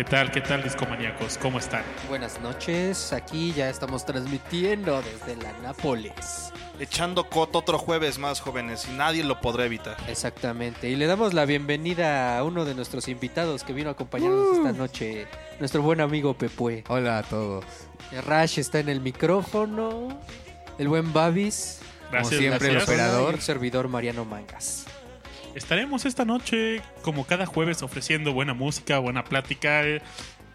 ¿Qué tal, qué tal, discomaníacos? ¿Cómo están? Buenas noches, aquí ya estamos transmitiendo desde la Nápoles. Echando coto otro jueves más, jóvenes, y nadie lo podrá evitar. Exactamente, y le damos la bienvenida a uno de nuestros invitados que vino a acompañarnos esta noche, nuestro buen amigo Pepue. Hola a todos. Rash está en el micrófono, el buen Babis, Gracias, siempre, el operador. y el servidor Mariano Mangas. Estaremos esta noche, como cada jueves, ofreciendo buena música, buena plática. eh,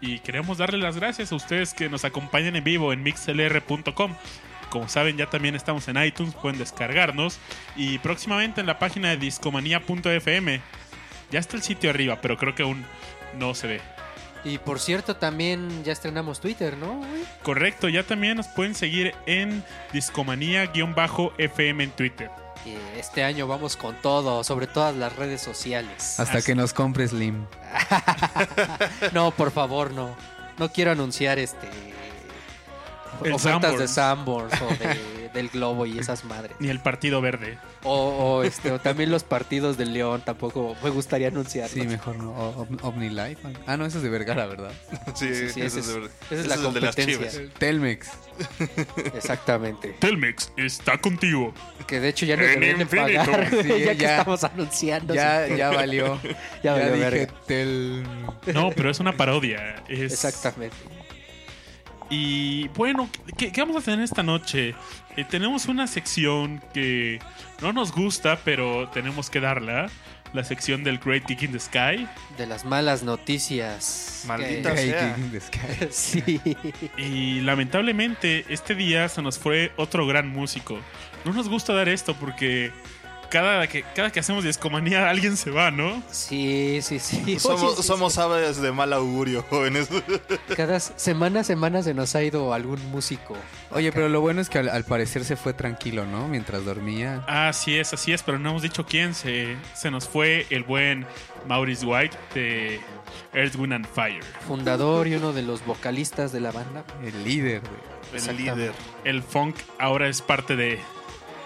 y queremos darle las gracias a ustedes que nos acompañan en vivo en mixlr.com. Como saben, ya también estamos en iTunes, pueden descargarnos. Y próximamente en la página de discomanía.fm. Ya está el sitio arriba, pero creo que aún no se ve. Y por cierto, también ya estrenamos Twitter, ¿no? Correcto, ya también nos pueden seguir en discomanía-fm en Twitter. Este año vamos con todo, sobre todas las redes sociales. Hasta Así- que nos compre Slim. No, por favor, no. No quiero anunciar este El ofertas de. Sanborns o de- del Globo y esas madres. Ni el Partido Verde. O, o, este, o también los partidos del León tampoco me gustaría anunciar. Sí, mejor no. O- Om- OmniLife. Ah, no, eso es de Vergara, ¿verdad? Sí, Sí, ese es- es, de verdad. esa es la el de las. Telmex. Exactamente. Telmex está contigo. Que de hecho ya En deberían pagar, Sí, ya, que ya. estamos anunciando. Ya, ya valió. Ya valió dije. Tel... No, pero es una parodia. Es... Exactamente. Y bueno, ¿qué, qué vamos a tener esta noche? Eh, tenemos una sección que no nos gusta, pero tenemos que darla. La sección del Great Geek in the Sky. De las malas noticias. Maldita sea. The Sky. Sí. Y lamentablemente, este día se nos fue otro gran músico. No nos gusta dar esto porque cada que, cada que hacemos discomanía alguien se va, ¿no? Sí, sí, sí. Somos, Oye, sí, somos aves de mal augurio, jóvenes. Cada semana a semana se nos ha ido algún músico. Oye, pero lo bueno es que al, al parecer se fue tranquilo, ¿no? Mientras dormía. Así es, así es, pero no hemos dicho quién. Se, se nos fue el buen Maurice White de Earth, Wind and Fire. Fundador y uno de los vocalistas de la banda. El líder, güey. El líder. El funk ahora es parte de...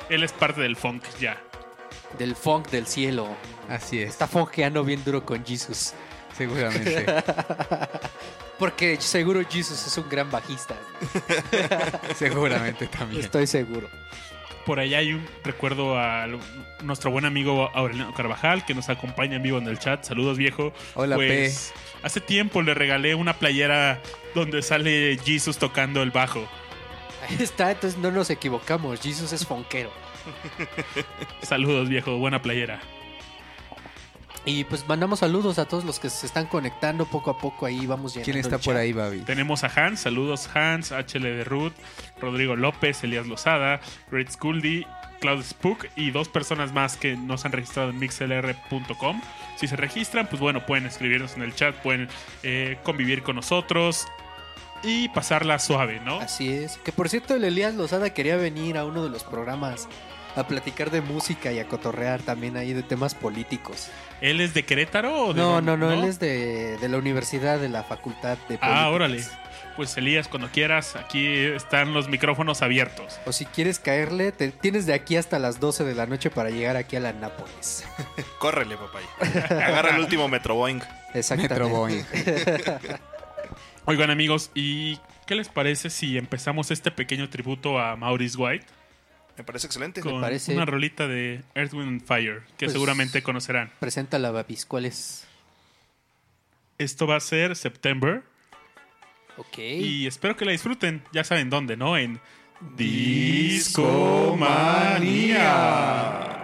Él es parte del funk ya. Del funk del cielo. Así es. Está funkeando bien duro con Jesus. Seguramente. Porque seguro Jesus es un gran bajista. seguramente también. Estoy seguro. Por allá hay un recuerdo a nuestro buen amigo Aureliano Carvajal que nos acompaña en vivo en el chat. Saludos, viejo. Hola, Pues, Hace tiempo le regalé una playera donde sale Jesus tocando el bajo. Ahí está, entonces no nos equivocamos. Jesus es funkero. Saludos, viejo. Buena playera. Y pues mandamos saludos a todos los que se están conectando poco a poco ahí. Vamos llenando ¿Quién está el por chat. ahí, Babi? Tenemos a Hans. Saludos, Hans. HL de Ruth. Rodrigo López. Elías Lozada. Great Skuldy. Cloud Spook y dos personas más que nos han registrado en mixlr.com. Si se registran, pues bueno, pueden escribirnos en el chat, pueden eh, convivir con nosotros y pasarla suave, ¿no? Así es. Que por cierto, el Elías Lozada quería venir a uno de los programas a platicar de música y a cotorrear también ahí de temas políticos. ¿Él es de Querétaro o de No, dónde? no, no, él es de, de la universidad, de la facultad de políticas. Ah, órale. Pues Elías, cuando quieras, aquí están los micrófonos abiertos. O si quieres caerle, te, tienes de aquí hasta las 12 de la noche para llegar aquí a la Nápoles. Córrele, papá. Agarra el último Metro Boeing. Exactamente. Metro Boeing. Oigan amigos, ¿y qué les parece si empezamos este pequeño tributo a Maurice White Me parece excelente. con parece. una rolita de Earth, Wind and Fire que Pues- seguramente conocerán? Presenta la Babis, ¿cuál es? Esto va a ser September Ok. y espero que la disfruten. Ya saben dónde, ¿no? En Discomanía.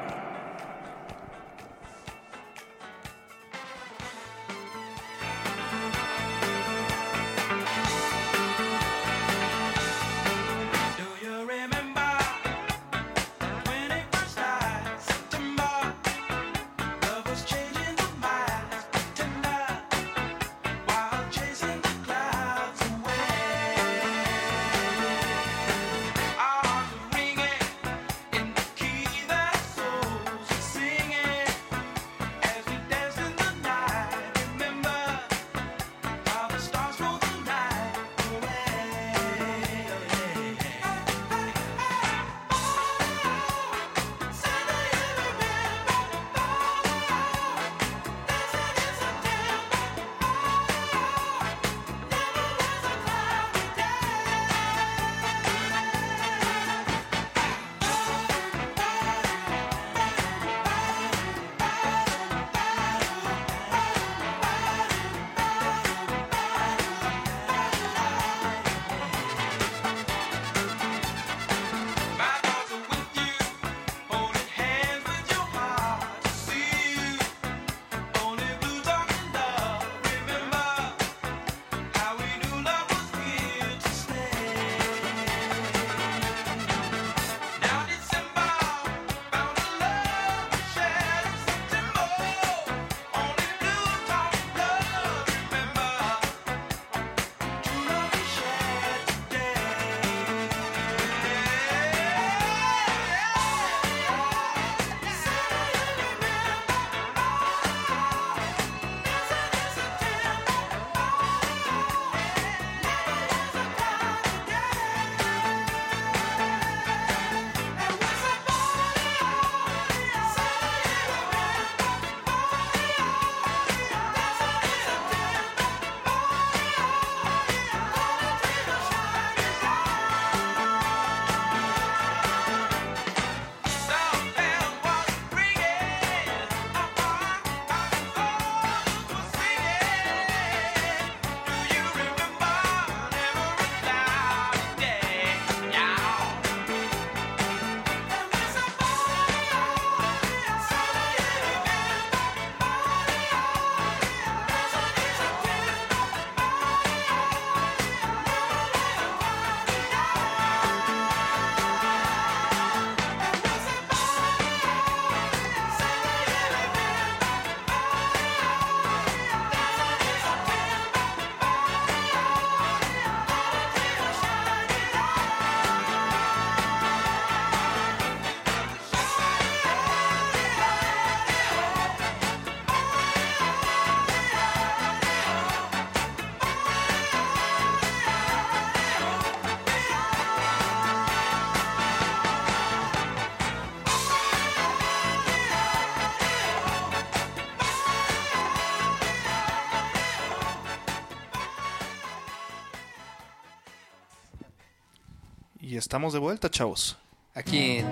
Estamos de vuelta, chavos. Aquí en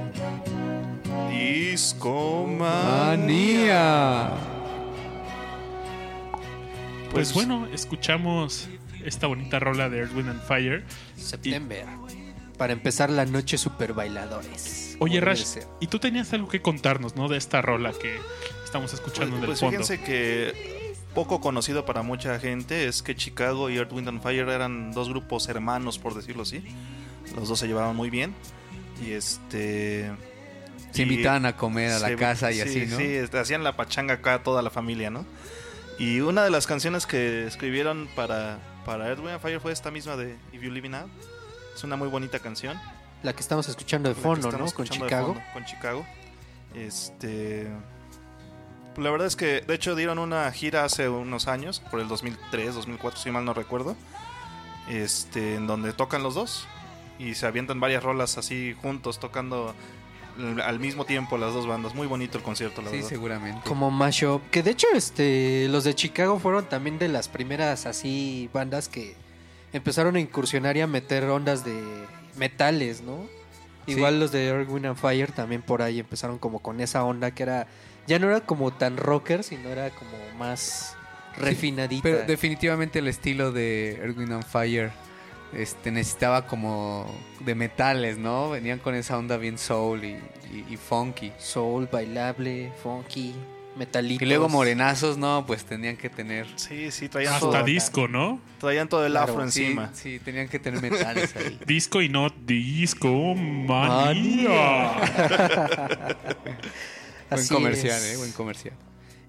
Disco ¡Manía! Pues bueno, escuchamos esta bonita rola de Earth, Wind and Fire. septiembre. Para empezar la noche super bailadores. Oye, Rash, y tú tenías algo que contarnos, ¿no? De esta rola que estamos escuchando Pues, en el pues fondo. fíjense que poco conocido para mucha gente es que Chicago y Earth, Wind and Fire eran dos grupos hermanos, por decirlo así. Los dos se llevaban muy bien. Y este. Se y- invitaban a comer a la casa y sí, así, ¿no? Sí, este, hacían la pachanga acá toda la familia, ¿no? Y una de las canciones que escribieron para, para Earth, Wind and Fire fue esta misma de If You Live Now. Es una muy bonita canción. La que estamos escuchando de fondo, ¿no? Con Chicago. fondo, con Chicago. Este. La verdad es que, de hecho, dieron una gira hace unos años, por el 2003, 2004, si mal no recuerdo. Este, en donde tocan los dos y se avientan varias rolas así juntos, tocando al- mismo tiempo las dos bandas. Muy bonito el concierto, la Sí, verdad. seguramente. Como mashup. Que de hecho, este, los de Chicago fueron también de las primeras así bandas que empezaron a incursionar y a meter ondas de metales, ¿no? Sí. Igual los de Earth, Wind and Fire también por ahí empezaron como con esa onda que era ya no era como tan rocker, sino era como más refinadita. Pero definitivamente el estilo de Earth, Wind and Fire este, necesitaba como de metales, ¿no? Venían con esa onda bien soul y, y- y funky. Soul, bailable, funky, metalitos. Y luego morenazos, no, pues tenían que tener... Sí, sí, traían, Hasta todo, disco, ¿no? traían todo el Claro, afro Sí, encima. sí, tenían que tener metales ahí. Disco y no disco manía. Buen comercial, es. ¿eh? Buen comercial.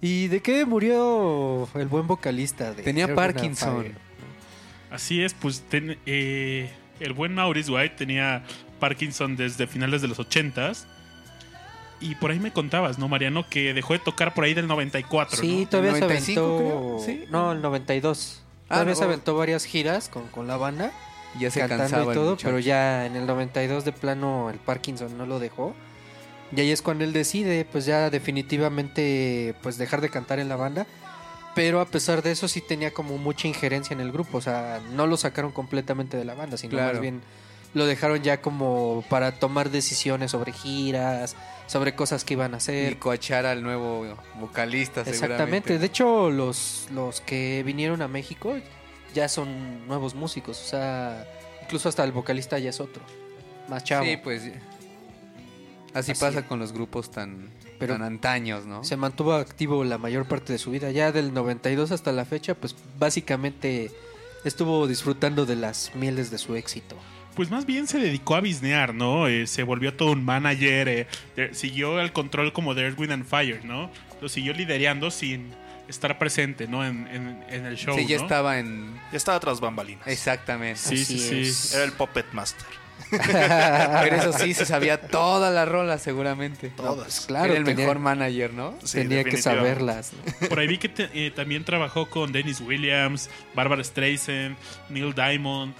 ¿Y de qué murió el buen vocalista? De Tenía Parkinson. Así es, pues ten- eh, el buen Maurice White tenía Parkinson desde finales de los 80s. Y por ahí me contabas, ¿no, Mariano? Que dejó de tocar por ahí del 94, Sí, ¿no? todavía ¿El se 95 aventó. creo? Sí. No, el 92. Ah, Todavía no. se aventó varias giras con, con la banda, Y ya se cantando cansaba y todo, pero ya en el 92 de plano el Parkinson no lo dejó. Y ahí es cuando él decide, pues ya definitivamente, pues dejar de cantar en la banda. Pero a pesar de eso sí tenía como mucha injerencia en el grupo, o sea, no lo sacaron completamente de la banda, sino Claro. más bien lo dejaron ya como para tomar decisiones sobre giras, sobre cosas que iban a hacer. Y coachar al nuevo vocalista, Exactamente. De hecho, los, los que vinieron a México ya son nuevos músicos. O sea, incluso hasta el vocalista ya es otro. Más chavo. Sí, pues... Así, Así pasa con los grupos tan, Pero- tan antaños, ¿no? Se mantuvo activo la mayor parte de su vida. Ya del 92 hasta la fecha, pues básicamente estuvo disfrutando de las mieles de su éxito. Pues más bien se dedicó a bisnear, ¿no? Eh, se volvió todo un manager, eh, de- siguió el control como de Earth, Wind and Fire, ¿no? Lo siguió liderando sin estar presente, ¿no? En, en- en el show, sí, ya ¿no? estaba en... Ya estaba tras bambalinas. Exactamente. Sí, sí, Así sí. es. Era el Puppet Master. Pero eso sí, se sabía toda la rola seguramente. No, pues, claro, Era el tenía- mejor manager, ¿no? Sí, tenía que saberlas. ¿no? Por ahí vi que te- eh, también trabajó con Dennis Williams, Barbara Streisand, Neil Diamond.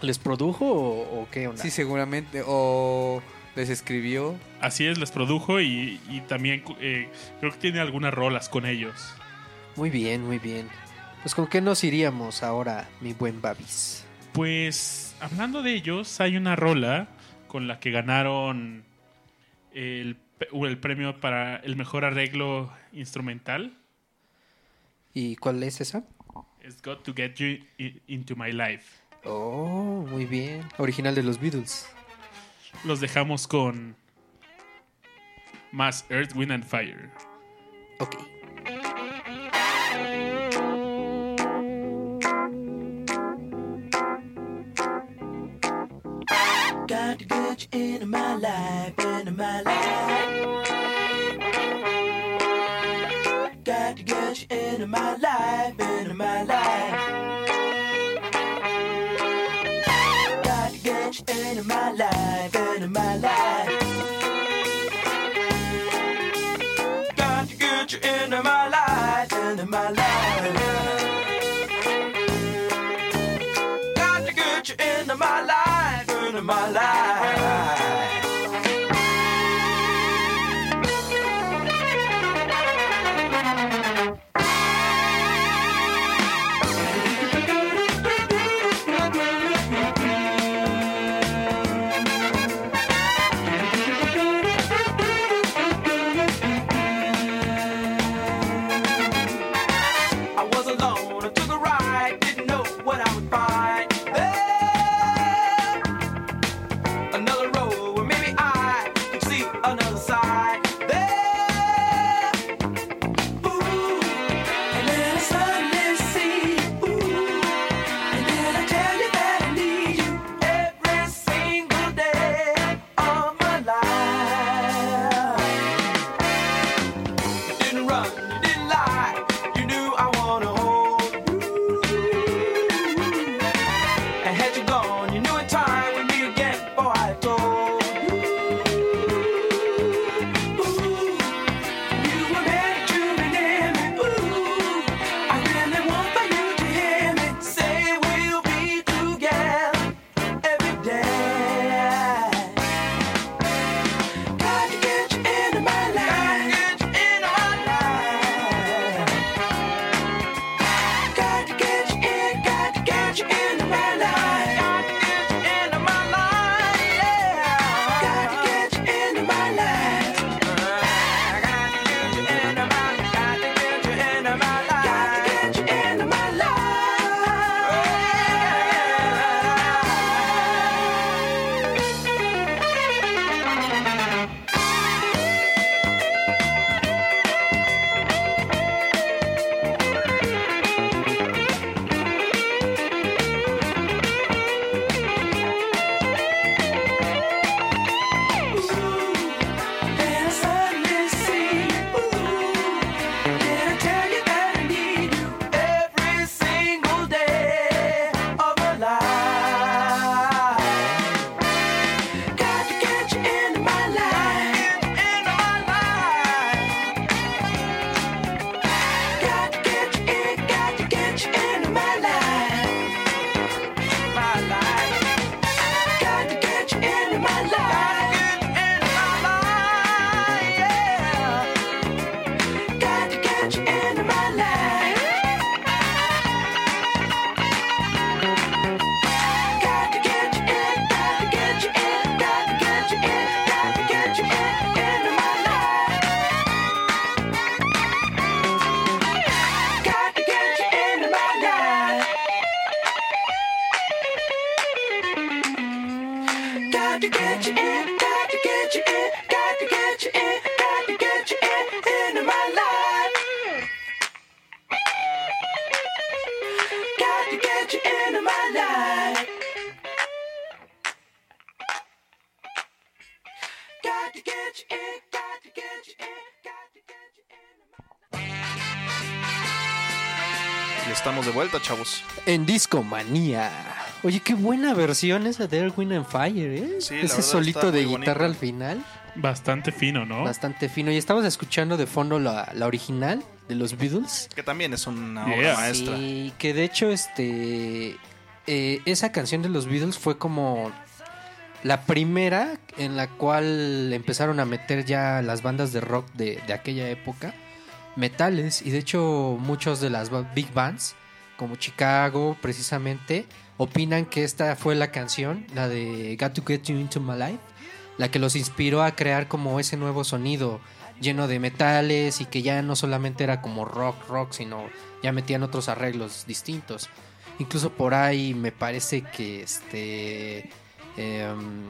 ¿Les produjo o, o qué onda? Sí, seguramente. O les escribió. Así es, les produjo y, y también eh, creo que tiene algunas rolas con ellos. Muy bien, muy bien. Pues con qué nos iríamos ahora, mi buen Babis. Pues hablando de ellos, hay una rola con la que ganaron el, el premio para el mejor arreglo instrumental. ¿Y cuál es esa? It's Got to Get You Into My Life. Oh, muy bien. Original de los Beatles. Los dejamos con más Earth, Wind and Fire. Ok. Into my life, into my life. Got to get you into my life, into my life. Got to get you into my life, into my life. Got to get you into my life, into my life. Got to get you into my life, into my life. Chavos. En Discomanía. Oye, qué buena versión esa de Earth, Wind and Fire, ¿eh? Sí, la Ese verdad solito está de muy guitarra bonito. al final, Bastante fino, ¿no? bastante fino. Y estamos escuchando de fondo la, la original de los Beatles. Que también es una Yeah. obra maestra. Sí, que de hecho, este. eh, esa canción de los Beatles fue como la primera en la cual empezaron a meter ya las bandas de rock de, de aquella época metales. Y de hecho, muchos de las ba- big bands, como Chicago, precisamente, opinan que esta fue la canción, la de Got to Get You Into My Life, la que los inspiró a crear como ese nuevo sonido lleno de metales y que ya no solamente era como rock, rock, sino ya metían otros arreglos distintos. Incluso por ahí me parece que este em,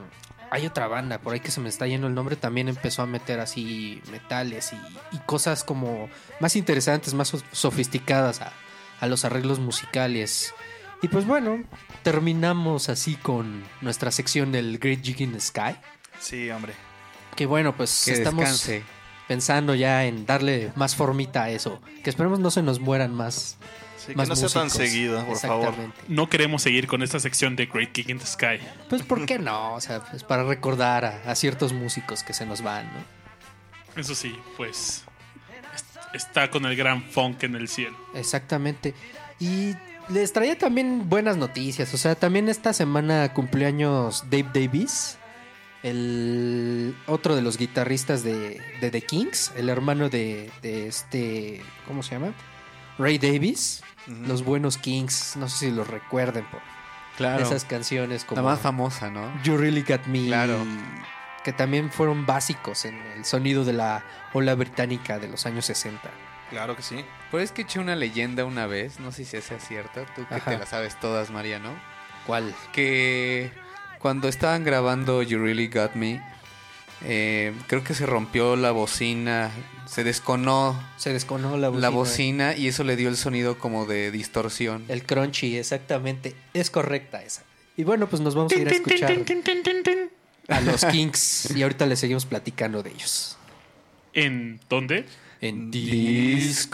hay otra banda por ahí que se me está yendo el nombre también empezó a meter así metales y, y cosas como más interesantes, más so- sofisticadas a, a los arreglos musicales. Y pues bueno, terminamos así con nuestra sección del Great Gig in the Sky. Sí, hombre. Que bueno, pues Que estamos descanse. pensando ya en darle más formita a eso. Que esperemos no se nos mueran más. Sí, que no sea tan músicos. seguido, por favor. No queremos seguir con esta sección de Great Kick in the Sky. Pues ¿por qué no? O sea, pues para recordar a, a ciertos músicos que se nos van, ¿no? Eso sí, pues está con el gran funk en el cielo. Exactamente. Y les traía también buenas noticias. O sea, también esta semana cumpleaños Dave Davis, el otro de los guitarristas de, de The Kings, el hermano de, de este, ¿cómo se llama? Ray Davis. Los buenos Kings, no sé si los recuerden por Claro. esas canciones como La más famosa, ¿no? You Really Got Me. Claro. Que también fueron básicos en el sonido de la ola británica de los años 60. Claro que sí. Pero es que eché una leyenda una vez, no sé si sea cierta, tú que Ajá. te la sabes todas, María, ¿no? ¿Cuál? Que cuando estaban grabando You Really Got Me, eh, creo que se rompió la bocina, se desconó Se desconó la bocina. la bocina y eso le dio el sonido como de distorsión. El crunchy, exactamente. Es correcta esa. Y bueno, pues nos vamos a ir a escuchar a los Kings y ahorita les seguimos platicando de ellos. ¿En dónde? En Discomanía.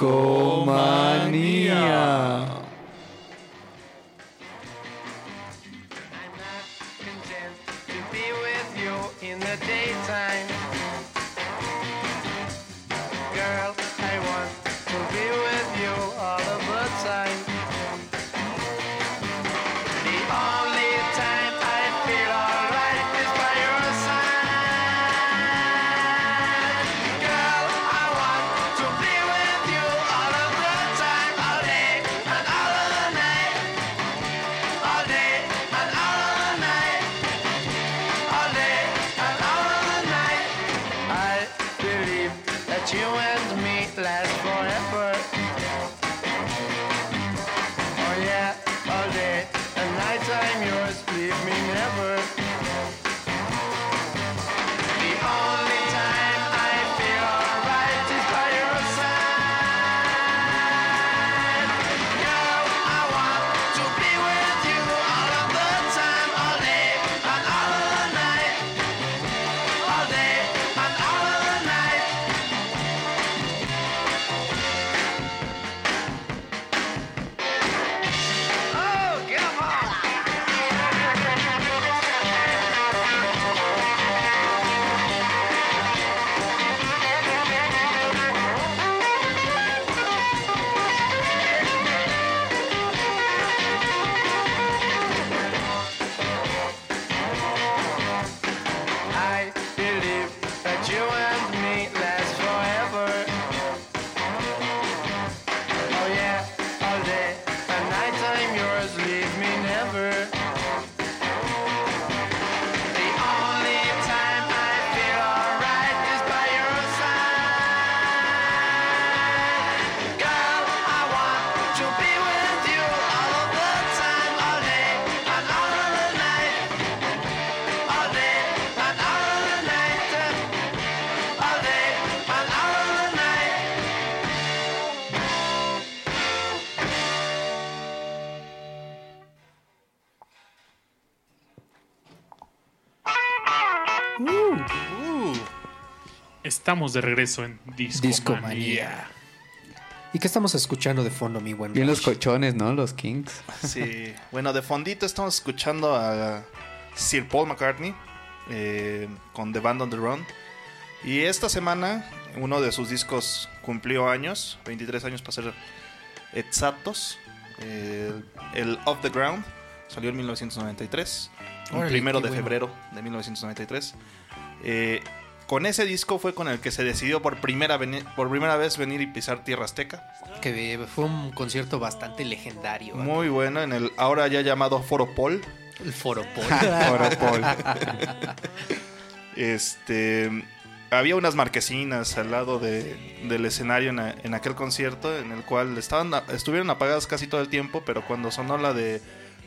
Estamos de regreso en Discomanía. Discomanía. ¿Y qué estamos escuchando de fondo, mi buen Bien los colchones, ¿no? Los Kings. Sí, bueno, de fondito estamos escuchando a Sir Paul McCartney eh, con The Band on the Run. Y esta semana uno de sus discos cumplió años, 23 años para ser exactos. Eh, el Off the Ground salió en 1993, el primero de bueno. febrero de 1993. Eh, con ese disco fue con el que se decidió por primera, por primera vez venir y pisar tierra azteca. Que fue un concierto bastante legendario. ¿eh? Muy bueno en el ahora ya llamado Foro Pol. El Foropol. Oropol. Este había unas marquesinas al lado de- del escenario en, a- en aquel concierto en el cual estaban estuvieron apagadas casi todo el tiempo, pero cuando sonó la de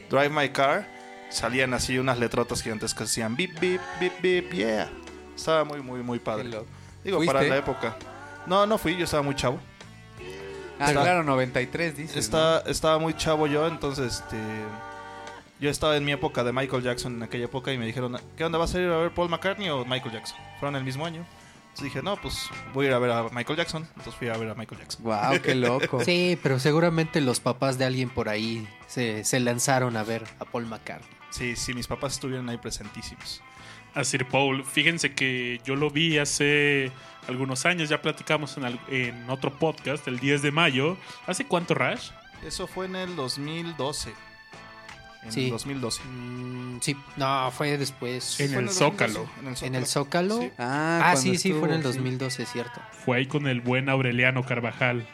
Drive My Car salían así unas letrotas gigantescas que decían beep beep beep beep yeah. Estaba muy muy muy padre. Digo ¿Fuiste? para la época. No, no fui, yo estaba muy chavo. Ah, Está- claro, 93 dices. Está- estaba muy chavo yo, entonces este yo estaba en mi época de Michael Jackson en aquella época y me dijeron, ¿qué onda vas a ir a ver Paul McCartney o Michael Jackson? Fueron el mismo año. Entonces dije, no, pues voy a ir a ver a Michael Jackson. Entonces fui a ver a Michael Jackson. Wow, qué loco. Sí, pero seguramente los papás de alguien por ahí se, se lanzaron a ver a Paul McCartney. Sí, sí, mis papás estuvieron ahí presentísimos. A Sir Paul, fíjense que yo lo vi hace algunos años, ya platicamos en, al- en otro podcast, el 10 de mayo. ¿Hace cuánto, Rash? Eso fue en el 2012. En Sí. el 2012. Mm, sí, no, fue después. En Fue el 2012, Zócalo. ¿En el Zócalo? Sí. Ah, Ah, sí, sí, fue en el estuvo, sí. 2012, cierto. Fue ahí con el buen Aureliano Carvajal.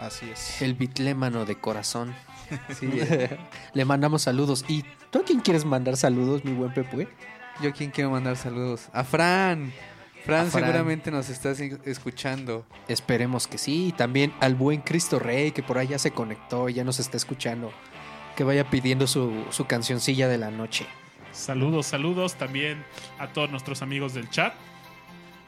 Así es. El bitlémano de corazón. Sí, Le mandamos saludos. ¿Y tú a quién quieres mandar saludos, mi buen Pepe? Yo quién quiero mandar saludos. A Fran. Fran, seguramente nos estás escuchando. Esperemos que sí. Y también al buen Cristo Rey, que por ahí ya se conectó y ya nos está escuchando. Que vaya pidiendo su, su cancioncilla de la noche. Saludos, saludos también a todos nuestros amigos del chat.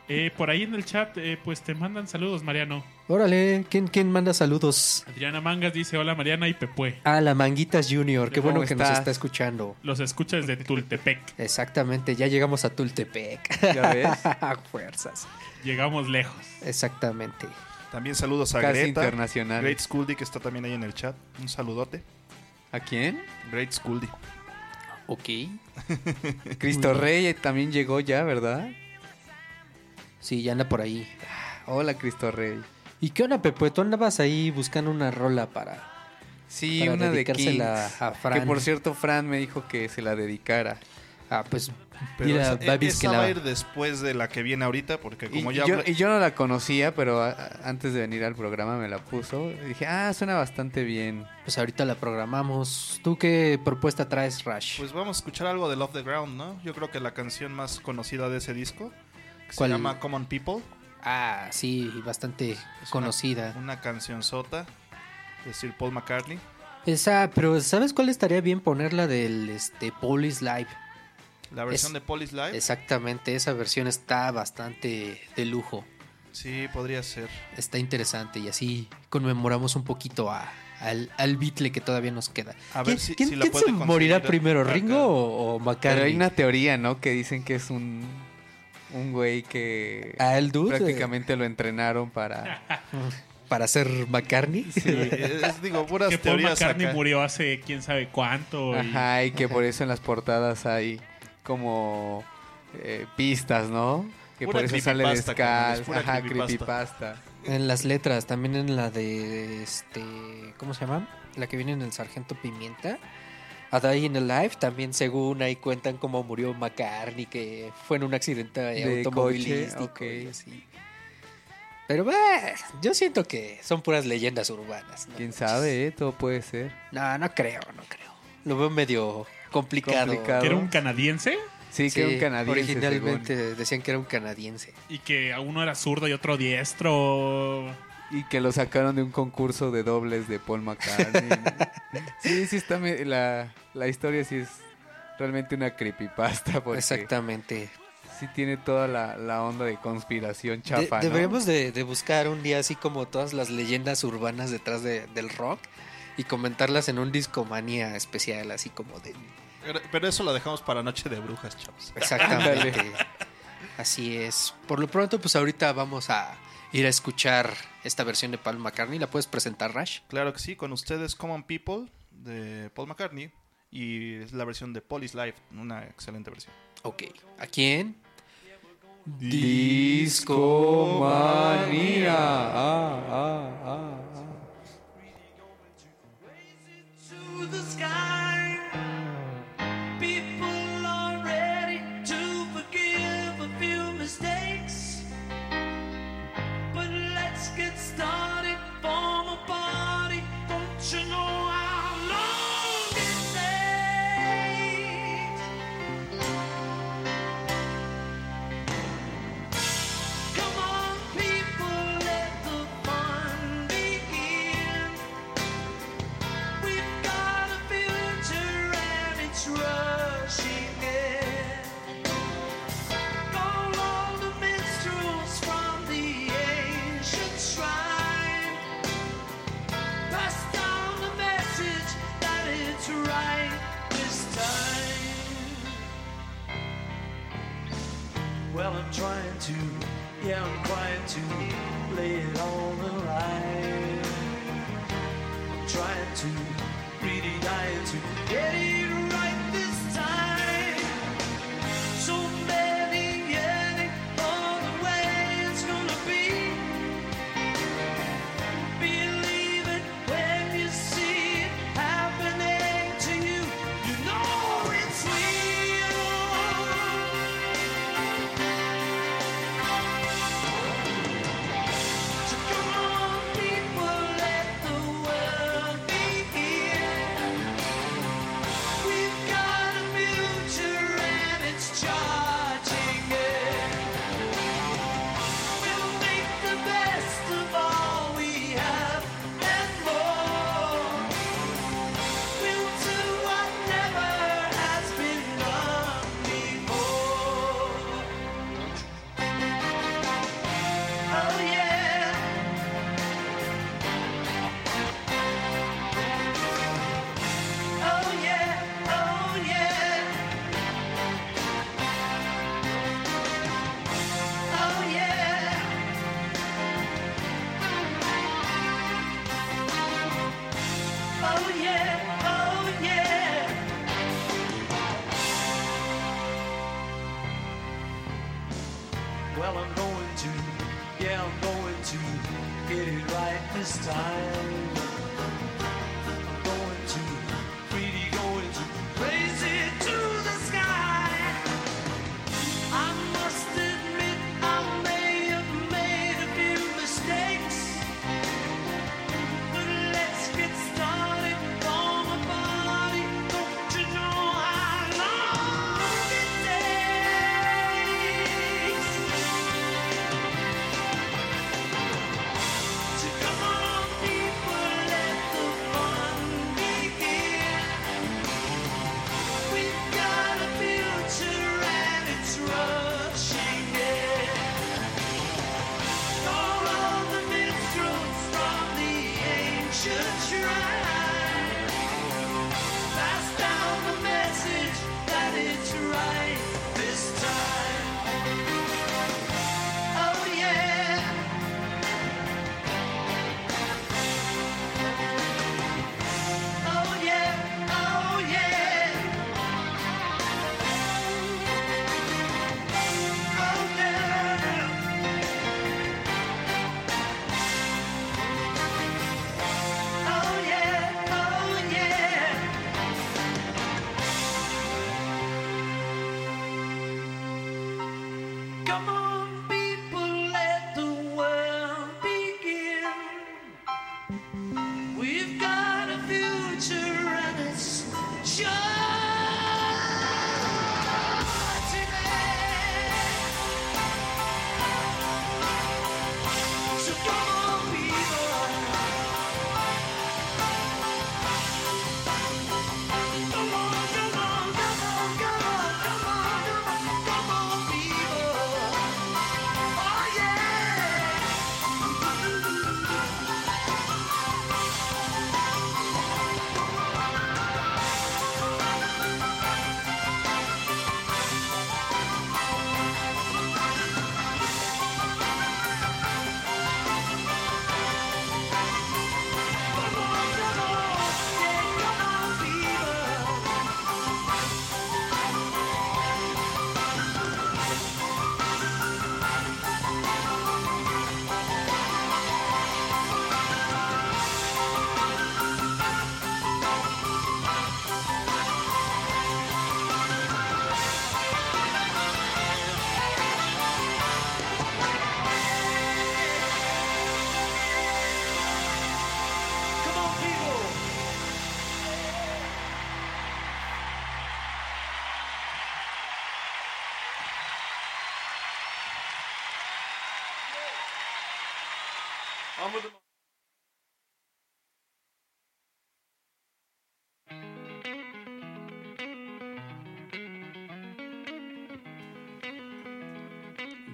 Eh, por ahí en el chat, eh, pues te mandan saludos, Mariano. Órale, ¿quién, quién manda saludos? Adriana Mangas dice: Hola Mariana y Pepue. Ah, la Manguitas Junior. Qué ¿Cómo bueno que nos está escuchando. Los escucha desde Tultepec. Exactamente, ya llegamos a Tultepec. ¿Ya ves? Fuerzas. Llegamos lejos. Exactamente. También saludos a Casi Greta. internacional. Great Scully, que está también ahí en el chat. Un saludote. ¿A quién? Great Scully. Ok. Cristo Rey también llegó ya, ¿verdad? Sí, ya anda por ahí. Hola, Cristo Rey. ¿Y qué onda, Pepe? Tú andabas ahí buscando una rola para... Sí, Para una de dedicársela Kings. a Fran. Que por cierto, Fran me dijo que se la dedicara. Ah, pues... Pero mira, esa, Babis esa que va la... a ir después de la que viene ahorita, porque Y, como y ya yo, y yo no la conocía, pero a- antes de venir al programa me la puso. Y dije, ah, suena bastante bien. Pues ahorita la programamos. ¿Tú qué propuesta traes, Rash? Pues vamos a escuchar algo de Love the Ground, ¿no? Yo creo que la canción más conocida de ese disco, que ¿Cuál? se llama Common People, ah, sí, bastante conocida. una canción sota de Sir Paul McCartney. Esa, pero ¿sabes cuál estaría bien ponerla del este, Police Live? La versión Es- de Police Live, Exactamente, esa versión está bastante de lujo. sí, podría ser. Está interesante y así conmemoramos un poquito a, al, al Beatle que todavía nos queda. A ¿Quién, ver si- quién- si la quién puede se morirá primero, acá. Ringo o, o Pero McCartney? hay una teoría, ¿no? Que dicen que es un, un güey que ¿A el dude? prácticamente lo entrenaron para... Para ser McCartney. Sí, es, digo, puras Que Paul teorías McCartney acá. murió hace quién sabe cuánto. y- Ajá, y que por eso en las portadas hay como eh, pistas, ¿no? Que Pura por eso sale creepypasta, carnal, es descalzo. Ajá, creepypasta. creepypasta. En las letras, también en la de este, ¿cómo se llama? La que viene en el Sargento Pimienta. A Day in the Life también según ahí cuentan cómo murió McCartney, que fue en un accidente De automovilístico coche, y así. Pero bah, yo siento que son puras leyendas urbanas. ¿no? ¿Quién sabe, eh? Todo puede ser. No, no creo, no creo. Lo veo medio complicado. Complicado. que era un canadiense Sí, que era un canadiense. Originalmente decían que era un canadiense. y que uno era zurdo y otro diestro. Y que lo sacaron de un concurso de dobles de Paul McCartney. sí, sí está... La, la historia sí es realmente una creepypasta. Porque Exactamente. sí tiene toda la, la onda de conspiración De- chafa, ¿no? deberíamos de, de buscar un día así como todas las leyendas urbanas detrás de- del rock y comentarlas en un discomanía especial, así como de... Pero, pero eso lo dejamos para Noche de Brujas, chavos. Exactamente. así es. Por lo pronto, pues ahorita vamos a ir a escuchar esta versión de Paul McCartney. ¿La puedes presentar, Rash? Claro que sí, con ustedes Common People de Paul McCartney y es la versión de Police Life, una excelente versión. Ok. ¿A quién? Discomanía. Ah, ah, ah, ah.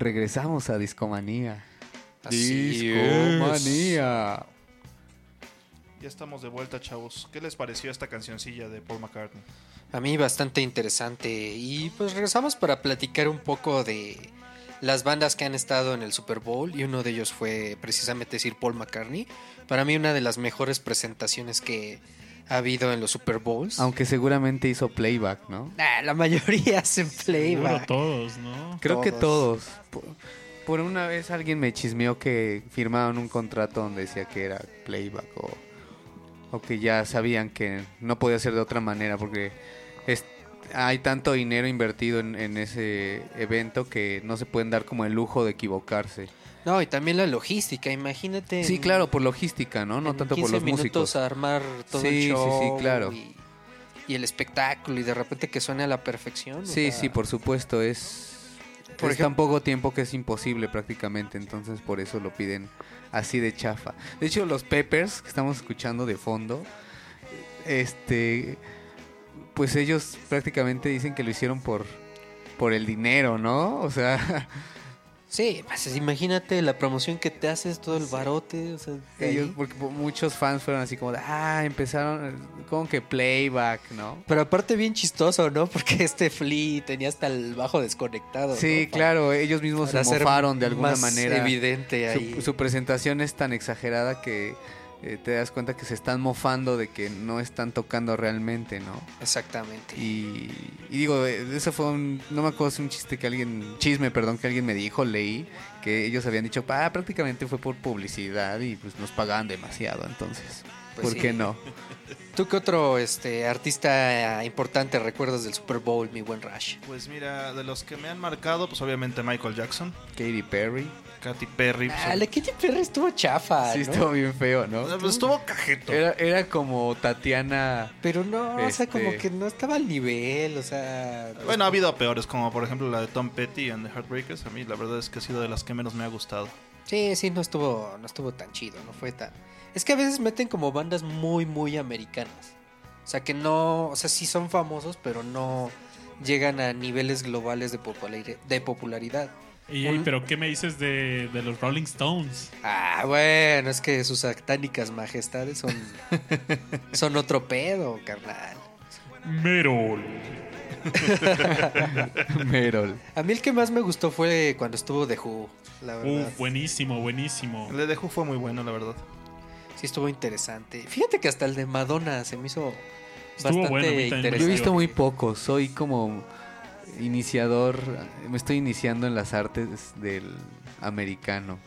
Regresamos a Discomanía. Así Discomanía. Ya estamos de vuelta, chavos. ¿Qué les pareció esta cancioncilla de Paul McCartney? A mí bastante interesante. Y pues regresamos para platicar un poco de las bandas que han estado en el Super Bowl. Y uno de ellos fue precisamente Sir Paul McCartney. Para mí una de las mejores presentaciones que ha habido en los Super Bowls. Aunque seguramente hizo playback, ¿no? La mayoría hacen Seguro playback. todos, ¿no? Creo que Todos. todos. Por, por una vez alguien me chismeó que firmaron un contrato donde decía que era playback o, o que ya sabían que no podía ser de otra manera porque es, hay tanto dinero invertido en, en ese evento que no se pueden dar como el lujo de equivocarse. No, y también la logística, imagínate. Sí, en- claro, por logística, ¿no? No tanto por 15 los minutos músicos. armar todo Sí, el sí, show. sí, claro. Y, y el espectáculo, y de repente que suene a la perfección. o Sí, sea, sí, por supuesto, es Por es tan poco tiempo que es imposible prácticamente, entonces por eso lo piden así de chafa. De hecho, los Peppers que estamos escuchando de fondo, este, pues ellos prácticamente dicen que lo hicieron por por el dinero, ¿no? O sea, Sí, pues imagínate la promoción que te haces, todo el barote. O sea, ellos, porque muchos fans fueron así como, de, ah, empezaron como que playback, ¿no? Pero aparte bien chistoso, ¿no? Porque este Flea tenía hasta el bajo desconectado. Sí, ¿no? claro, ellos mismos se Para hacer mofaron de alguna más manera. evidente ahí. Su, su presentación es tan exagerada que eh, te das cuenta que se están mofando de que no están tocando realmente, ¿no? Exactamente. Y, y digo, eh, eso fue un, no me acuerdo si un chiste que alguien, chisme, perdón, que alguien me dijo, leí, que ellos habían dicho, ah, prácticamente fue por publicidad y pues nos pagaban demasiado, entonces, Pues ¿por sí. qué no? ¿Tú qué otro este, artista importante recuerdas del Super Bowl, mi buen Rush? Pues mira, de los que me han marcado, pues obviamente Michael Jackson, Katy Perry. Katy Perry. pues, Ah, la Katy Perry estuvo chafa, Sí, ¿no? estuvo bien feo, ¿no? pues, estuvo cajeto. Era, era como Tatiana. Pero no, o sea, Este- como que no estaba al nivel, o sea... Bueno, ha habido peores, como por ejemplo la de Tom Petty and the Heartbreakers. A mí la verdad es que ha sido de las que menos me ha gustado. Sí, sí, no estuvo, no estuvo tan chido, no fue tan... Es que a veces meten como bandas muy, muy americanas. O sea, que no, o sea, sí son famosos, pero no llegan a niveles globales de popularidad. Y, pero ¿qué me dices de, de los Rolling Stones? Ah, bueno, es que sus satánicas majestades son, son otro pedo, carnal. Merol. Merol. A mí el que más me gustó fue cuando estuvo The Who, la verdad. Uf, buenísimo, buenísimo. El de The Who fue muy bueno, la verdad. Sí estuvo interesante. Fíjate que hasta el de Madonna se me hizo Estuvo bastante bueno, interesante. Yo he visto muy poco, soy como iniciador, me estoy iniciando en las artes del americano.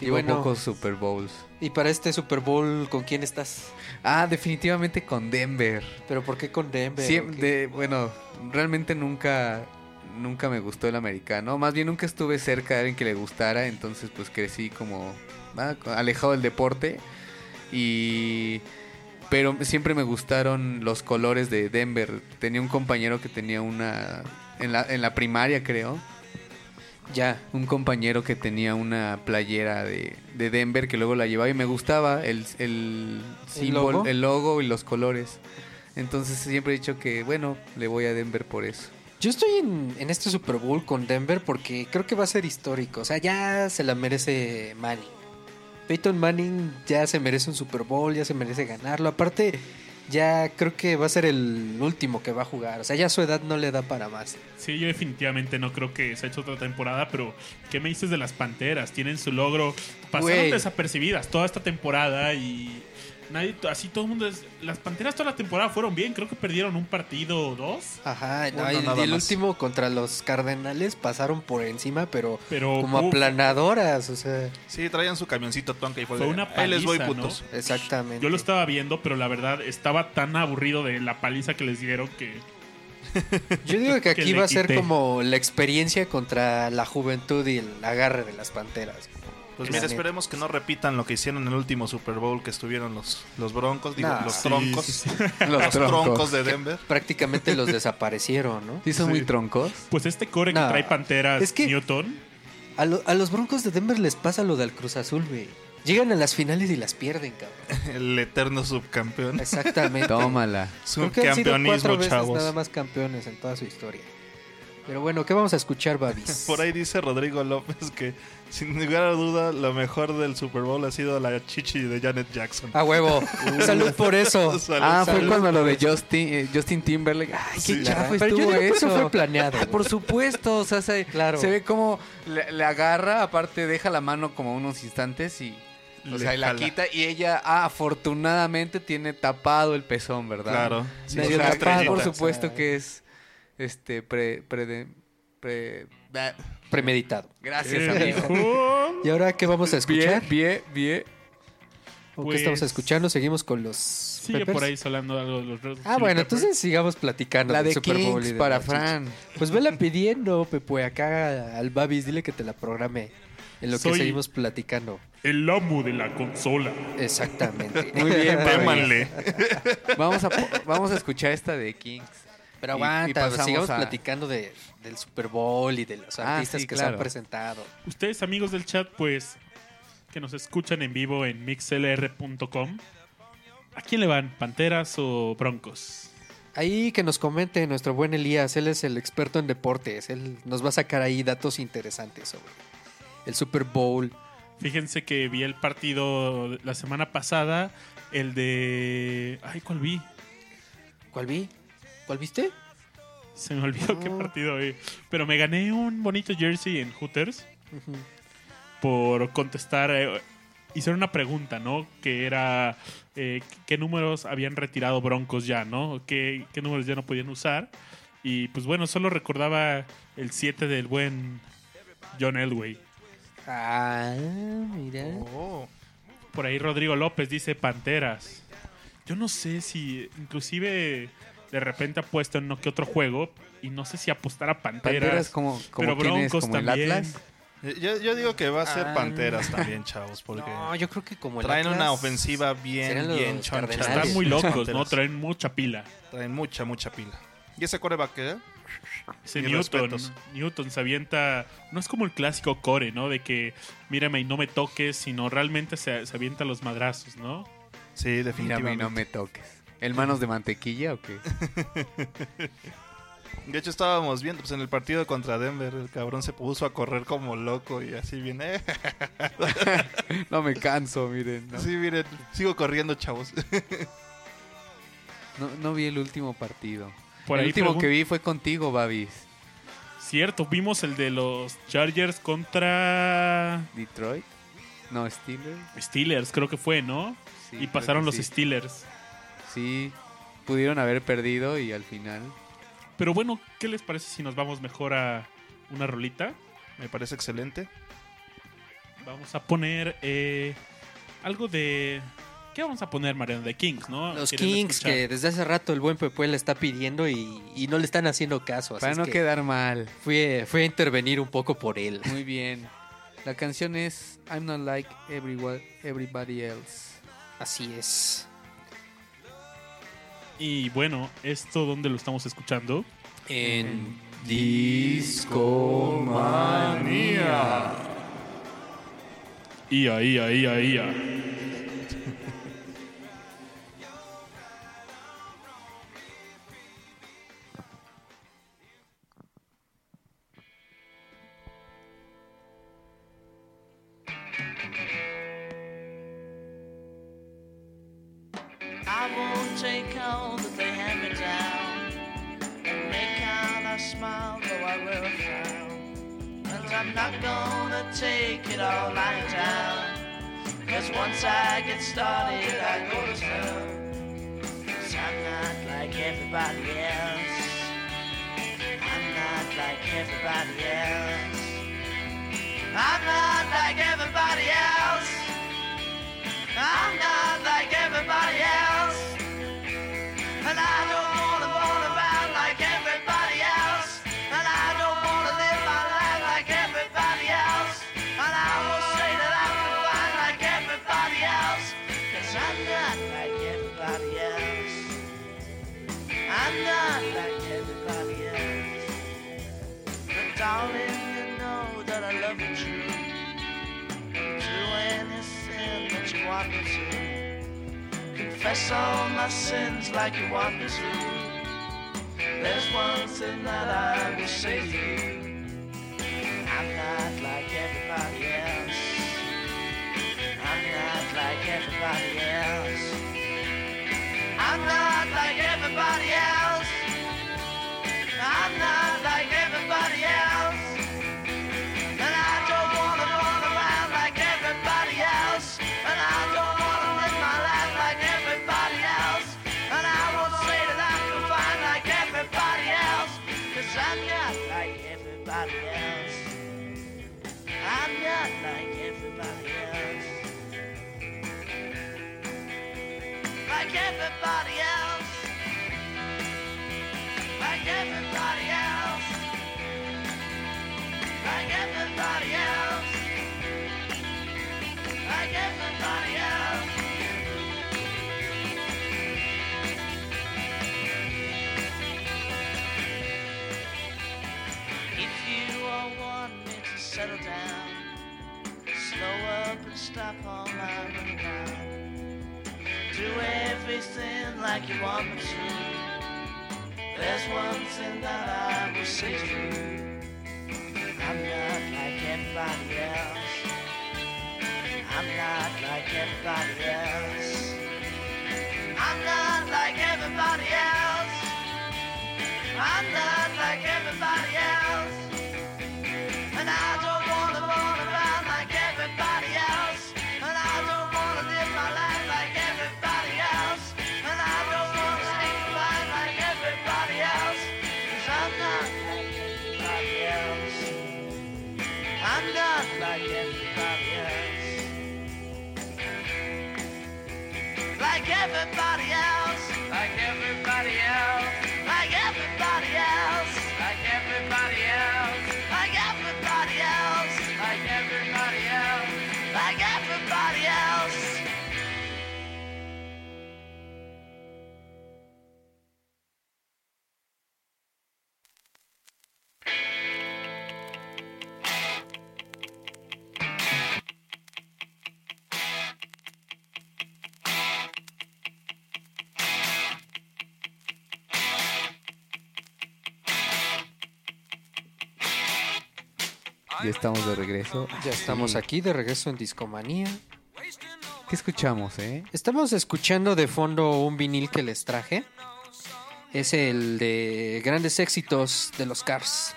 Y bueno- pocos Super Bowls. Y para este Super Bowl, ¿con quién estás? Ah, definitivamente con Denver. ¿Pero por qué con Denver? Bueno, realmente nunca nunca me gustó el americano. Más bien nunca estuve cerca de alguien que le gustara, entonces pues crecí como ah, alejado del deporte y pero siempre me gustaron los colores de Denver. Tenía un compañero que tenía una en la en la primaria, creo. Ya. Un compañero que tenía una playera de, de Denver que luego la llevaba y me gustaba el, el símbolo, logo? el logo y los colores. Entonces siempre he dicho que, bueno, le voy a Denver por eso. Yo estoy en, en este Super Bowl con Denver porque creo que va a ser histórico. O sea, ya se la merece Manning. Peyton Manning ya se merece un Super Bowl, ya se merece ganarlo. Aparte, ya creo que va a ser el último que va a jugar. O sea, ya su edad no le da para más. Sí, yo definitivamente no creo que se ha hecho otra temporada, pero ¿qué me dices de las Panteras? Tienen su logro, pasaron desapercibidas toda esta temporada y nadie, así todo el mundo es... Las Panteras toda la temporada fueron bien, creo que perdieron un partido o dos, Ajá, no, y y el más. último contra los Cardenales pasaron por encima, pero pero como uf, aplanadoras. O sea, Sí, traían su camioncito tonka y fue, Fue de, una Ahí les voy, paliza, exactamente. yo lo estaba viendo, pero la verdad estaba tan aburrido de la paliza que les dieron que... Yo digo que aquí va a ser quité. como la experiencia contra la juventud y el agarre de las panteras. Pues mira, esperemos que no repitan lo que hicieron en el último Super Bowl que estuvieron los, los broncos, digo, Nah. los Sí, troncos. sí, sí. Los troncos de Denver. Prácticamente los desaparecieron, ¿no? ¿Sí son Sí. muy troncos? Pues este core que Nah, trae Panteras, es que- Newton, A, lo- a los broncos de Denver les pasa lo del Cruz Azul, güey. Llegan a las finales y las pierden, cabrón. El eterno subcampeón. Exactamente. Tómala. Creo que han sido cuatro Subcampeonismo, veces chavos. nada más campeones en toda su historia. Pero bueno, ¿qué vamos a escuchar, Babis? Por ahí dice Rodrigo López que, sin lugar a duda, lo mejor del Super Bowl ha sido la chichi de Janet Jackson. A huevo. Salud por eso. Salud, Ah, fue salud. cuando lo de Justin, eh, Justin Timberlake. Ay, qué Sí. yo estuvo digo que eso. eso fue planeado. Ah, Por supuesto, o sea, se, Claro. se ve como le, le agarra, aparte deja la mano como unos instantes y, o sea, y la quita y ella, ah, afortunadamente tiene tapado el pezón, ¿verdad? Claro. Sí, O sea, por supuesto que es, este, pre, pre, pre- bah, Premeditado. gracias, amigo. ¿Y ahora qué vamos a escuchar? Bien, bien, bien. ¿O qué Pues- estamos escuchando? Seguimos con los. Sigue Peppers? por ahí solando algo de los Red Ah, Chili bueno, Peppers. entonces sigamos platicando. La de Super Bowl y Kings de para. Fran. Pues vela pidiendo, Pepe, acá al Babis, dile que te la programe en lo que seguimos platicando. El amo de la consola. Exactamente. Muy bien. Témanle. Vamos a, vamos a escuchar esta de Kings. Pero Y- y aguanta, pasamos sigamos a- platicando de, del Super Bowl y de los Ah, artistas sí, que se han presentado. Ustedes, amigos del chat, pues, que nos escuchan en vivo en mixlr.com, ¿a quién le van? ¿Panteras o Broncos? Ahí que nos comente nuestro buen Elías, él es el experto en deportes, él nos va a sacar ahí datos interesantes sobre el Super Bowl. Fíjense que vi el partido la semana pasada, el de... Ay, ¿cuál vi? ¿Cuál vi? ¿Cuál viste? Se me olvidó qué Ah. partido vi. Pero me gané un bonito jersey en Hooters por contestar eh, hicieron una pregunta, ¿no? Que era eh, qué números habían retirado Broncos ya, ¿no? ¿Qué, qué números ya no podían usar? Y pues bueno, solo recordaba el 7 del buen John Elway. Ah, mira. Oh. Por ahí Rodrigo López dice Panteras. Yo no sé si inclusive de repente ha puesto en no que otro juego y no sé si apostar a Panteras. Panteras como, como pero Broncos como el también. Atlas. Eh, Yo, yo digo que va a ser Ah. Panteras también, chavos, porque No, yo creo que como el traen Atlas, una ofensiva bien, serán los bien choncha. Cardenales. Están muy locos, ¿no? Panteras. Traen mucha pila. Traen mucha, mucha pila. ¿Y ese coreback qué? Ese Mis Newton, respetos. Newton se avienta, no es como el clásico core, ¿no? De que mírame y no me toques, sino realmente se, se avienta los madrazos, ¿no? Sí, Mírame definitivamente. y no me toques. ¿El manos de mantequilla o qué? De hecho, estábamos viendo pues, en el partido contra Denver. El cabrón se puso a correr como loco y así viene. No me canso, miren. ¿no? Sí, miren, sigo corriendo, chavos. No, no vi el último partido. Por el último que vi fue contigo, Babis. Cierto, vimos el de los Chargers contra Detroit. No, Steelers. Steelers, creo que fue, ¿no? Sí, y pasaron los sí. Steelers. Sí, pudieron haber perdido y al final. Pero bueno, ¿qué les parece si nos vamos mejor a una rolita? Me parece excelente. Vamos a poner eh, algo de... ¿Qué vamos a poner, Mariano? De Kings, ¿no? Los ¿Quieren Kings, escuchar? que desde hace rato el buen Pepe le está pidiendo y, y no le están haciendo caso. Así Para es no que quedar mal. fui, fui a intervenir un poco por él. Muy bien. La canción es I'm not like everyone, everybody else. Así es. Y bueno, ¿esto dónde lo estamos escuchando? En Discomanía. Ia, ia, ia, ia. Ya estamos de regreso. Ya estamos Sí. aquí de regreso en Discomanía. ¿Qué escuchamos, eh? Estamos escuchando de fondo un vinil que les traje. Es el de grandes éxitos de los Cars.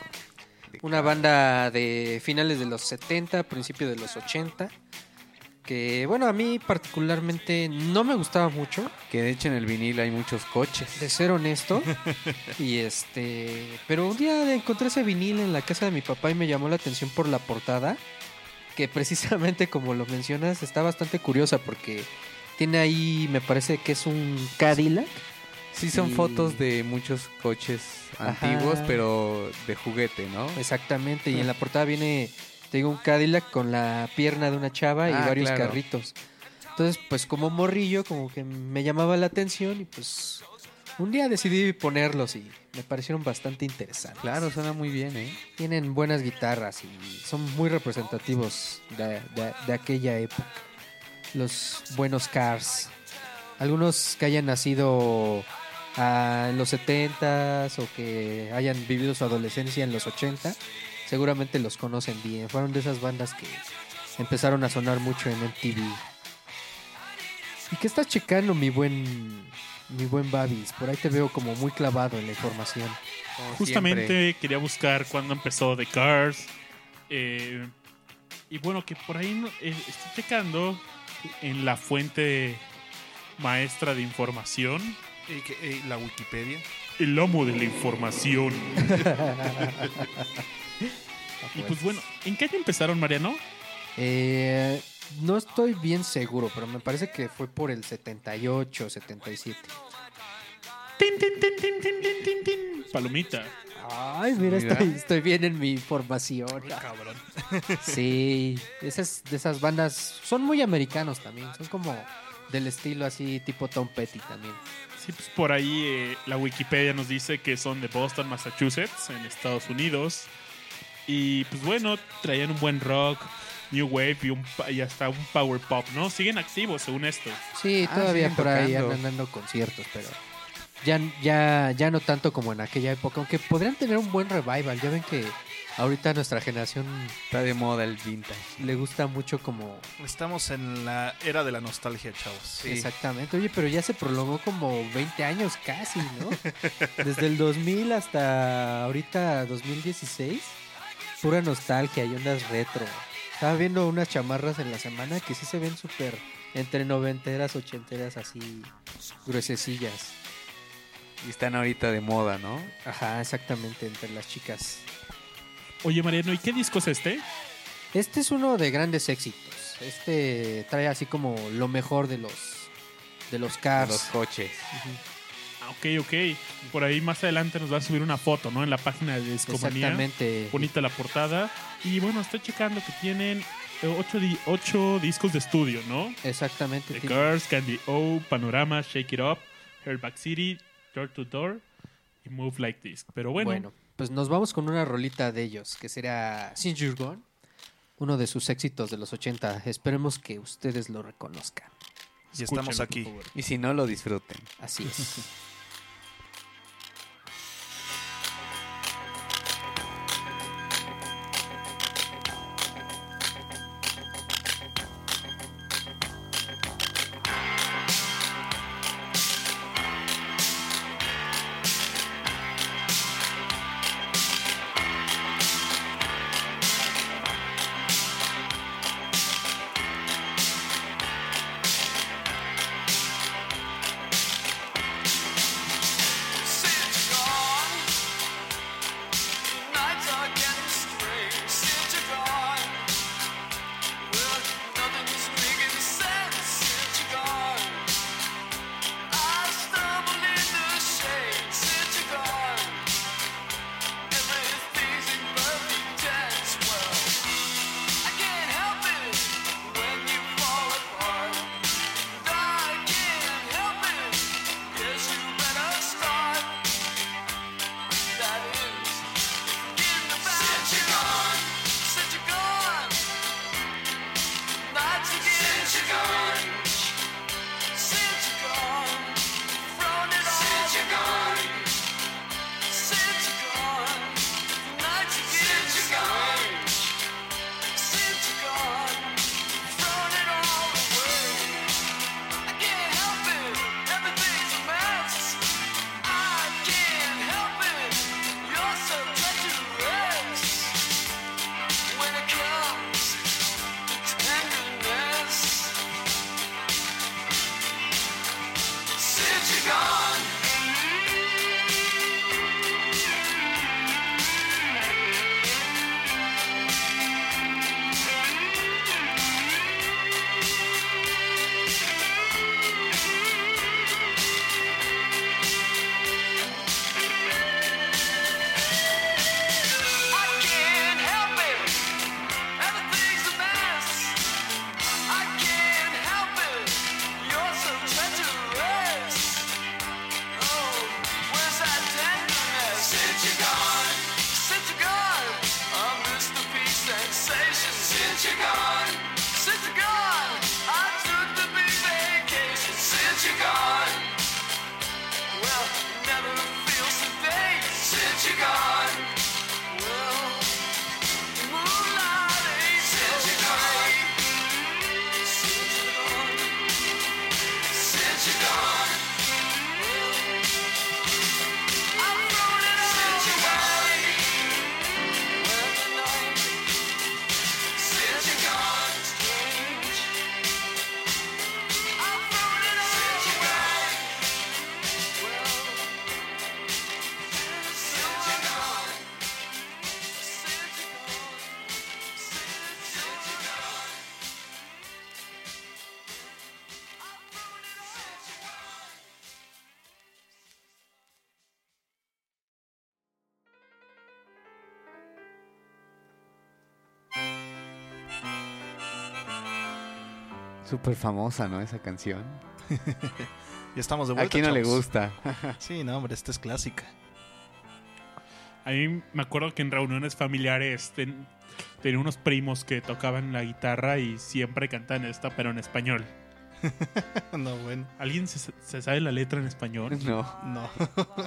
Una banda de finales de los 70, principio de los 80. Que bueno, a mí particularmente no me gustaba mucho, Que de hecho en el vinil hay muchos coches. de ser honesto. y este, pero un día encontré ese vinil en la casa de mi papá y me llamó la atención por la portada, que precisamente como lo mencionas está bastante curiosa porque tiene ahí, me parece que es un Cadillac. Sí, son Y- fotos de muchos coches Ajá. antiguos, pero de juguete, ¿no? Exactamente, y en la portada viene, te digo, un Cadillac con la pierna de una chava y Ah, varios claro. carritos. Entonces, pues como morrillo, como que me llamaba la atención y pues un día decidí ponerlos y me parecieron bastante interesantes. Claro, suena muy bien, ¿eh? Tienen buenas guitarras y son muy representativos de, de- de aquella época. Los buenos Cars. Algunos que hayan nacido ah, en los 70s o que hayan vivido su adolescencia en los 80, seguramente los conocen bien. Fueron de esas bandas que empezaron a sonar mucho en MTV. ¿Y qué estás checando, mi buen, mi buen Babis? Por ahí te veo como muy clavado en la información. Como Justamente siempre. quería buscar cuándo empezó The Cars. eh, y bueno, que por ahí no- eh, estoy checando en la fuente maestra de información. Y, que- y la Wikipedia. El amo de la información. y pues bueno, ¿en qué año empezaron, Mariano? Eh, no estoy bien seguro, pero me parece que fue por el 78, 77. Tin, tin, tin, tin, tin, tin, tin, tin. Palomita. Ay, mira, Mira. Estoy, estoy bien en mi información. Cabrón. Sí, esas de esas bandas son muy americanos también. Son como del estilo así, tipo Tom Petty también. Sí, pues por ahí eh, la Wikipedia nos dice que son de Boston, Massachusetts, en Estados Unidos. Y pues bueno, traían un buen rock, new wave y, un, pa- y hasta un power pop, ¿no? Siguen activos según esto. Sí, Ah, todavía por ahí tocando. andan dando conciertos, pero ya, ya, ya no tanto como en aquella época. Aunque podrían tener un buen revival. Ya ven que ahorita nuestra generación Está de moda el vintage. le gusta mucho como Estamos en la era de la nostalgia, chavos. Sí. Exactamente, oye, pero ya se prolongó como 20 años casi, ¿no? Desde el 2000 hasta ahorita 2016, pura nostalgia y ondas retro. Estaba viendo unas chamarras en la semana que sí se ven súper entre noventeras, ochenteras, así gruesecillas. Y están ahorita de moda, ¿no? Ajá, exactamente, entre las chicas. Oye, Mariano, ¿y qué disco es este? Este es uno de grandes éxitos. Este trae así como lo mejor de los de los De cars. los coches. Ah, ok, ok. Por ahí más adelante nos va a subir una foto, ¿no? En la página de Discomanía. Exactamente. Bonita la portada. Y bueno, estoy checando que tienen eh, ocho, di- ocho discos de estudio, ¿no? Exactamente. The Cars, Candy O, Panorama, Shake It Up, Back City, Door to Door y Move Like This. Pero bueno, Bueno, pues nos vamos con una rolita de ellos, que será Since You're Gone, uno de sus éxitos de los 80. Esperemos que ustedes lo reconozcan. Y estamos aquí. Y si no, lo disfruten. Así es. Súper famosa, ¿no? Esa canción. Y estamos de ¿A vuelta. quién no le gusta? Sí, no, hombre, esta es clásica. A mí me acuerdo que en reuniones familiares ten- tenía unos primos que tocaban la guitarra y siempre cantaban esta, pero en español. no, bueno. ¿Alguien se, se sabe la letra en español? No. No.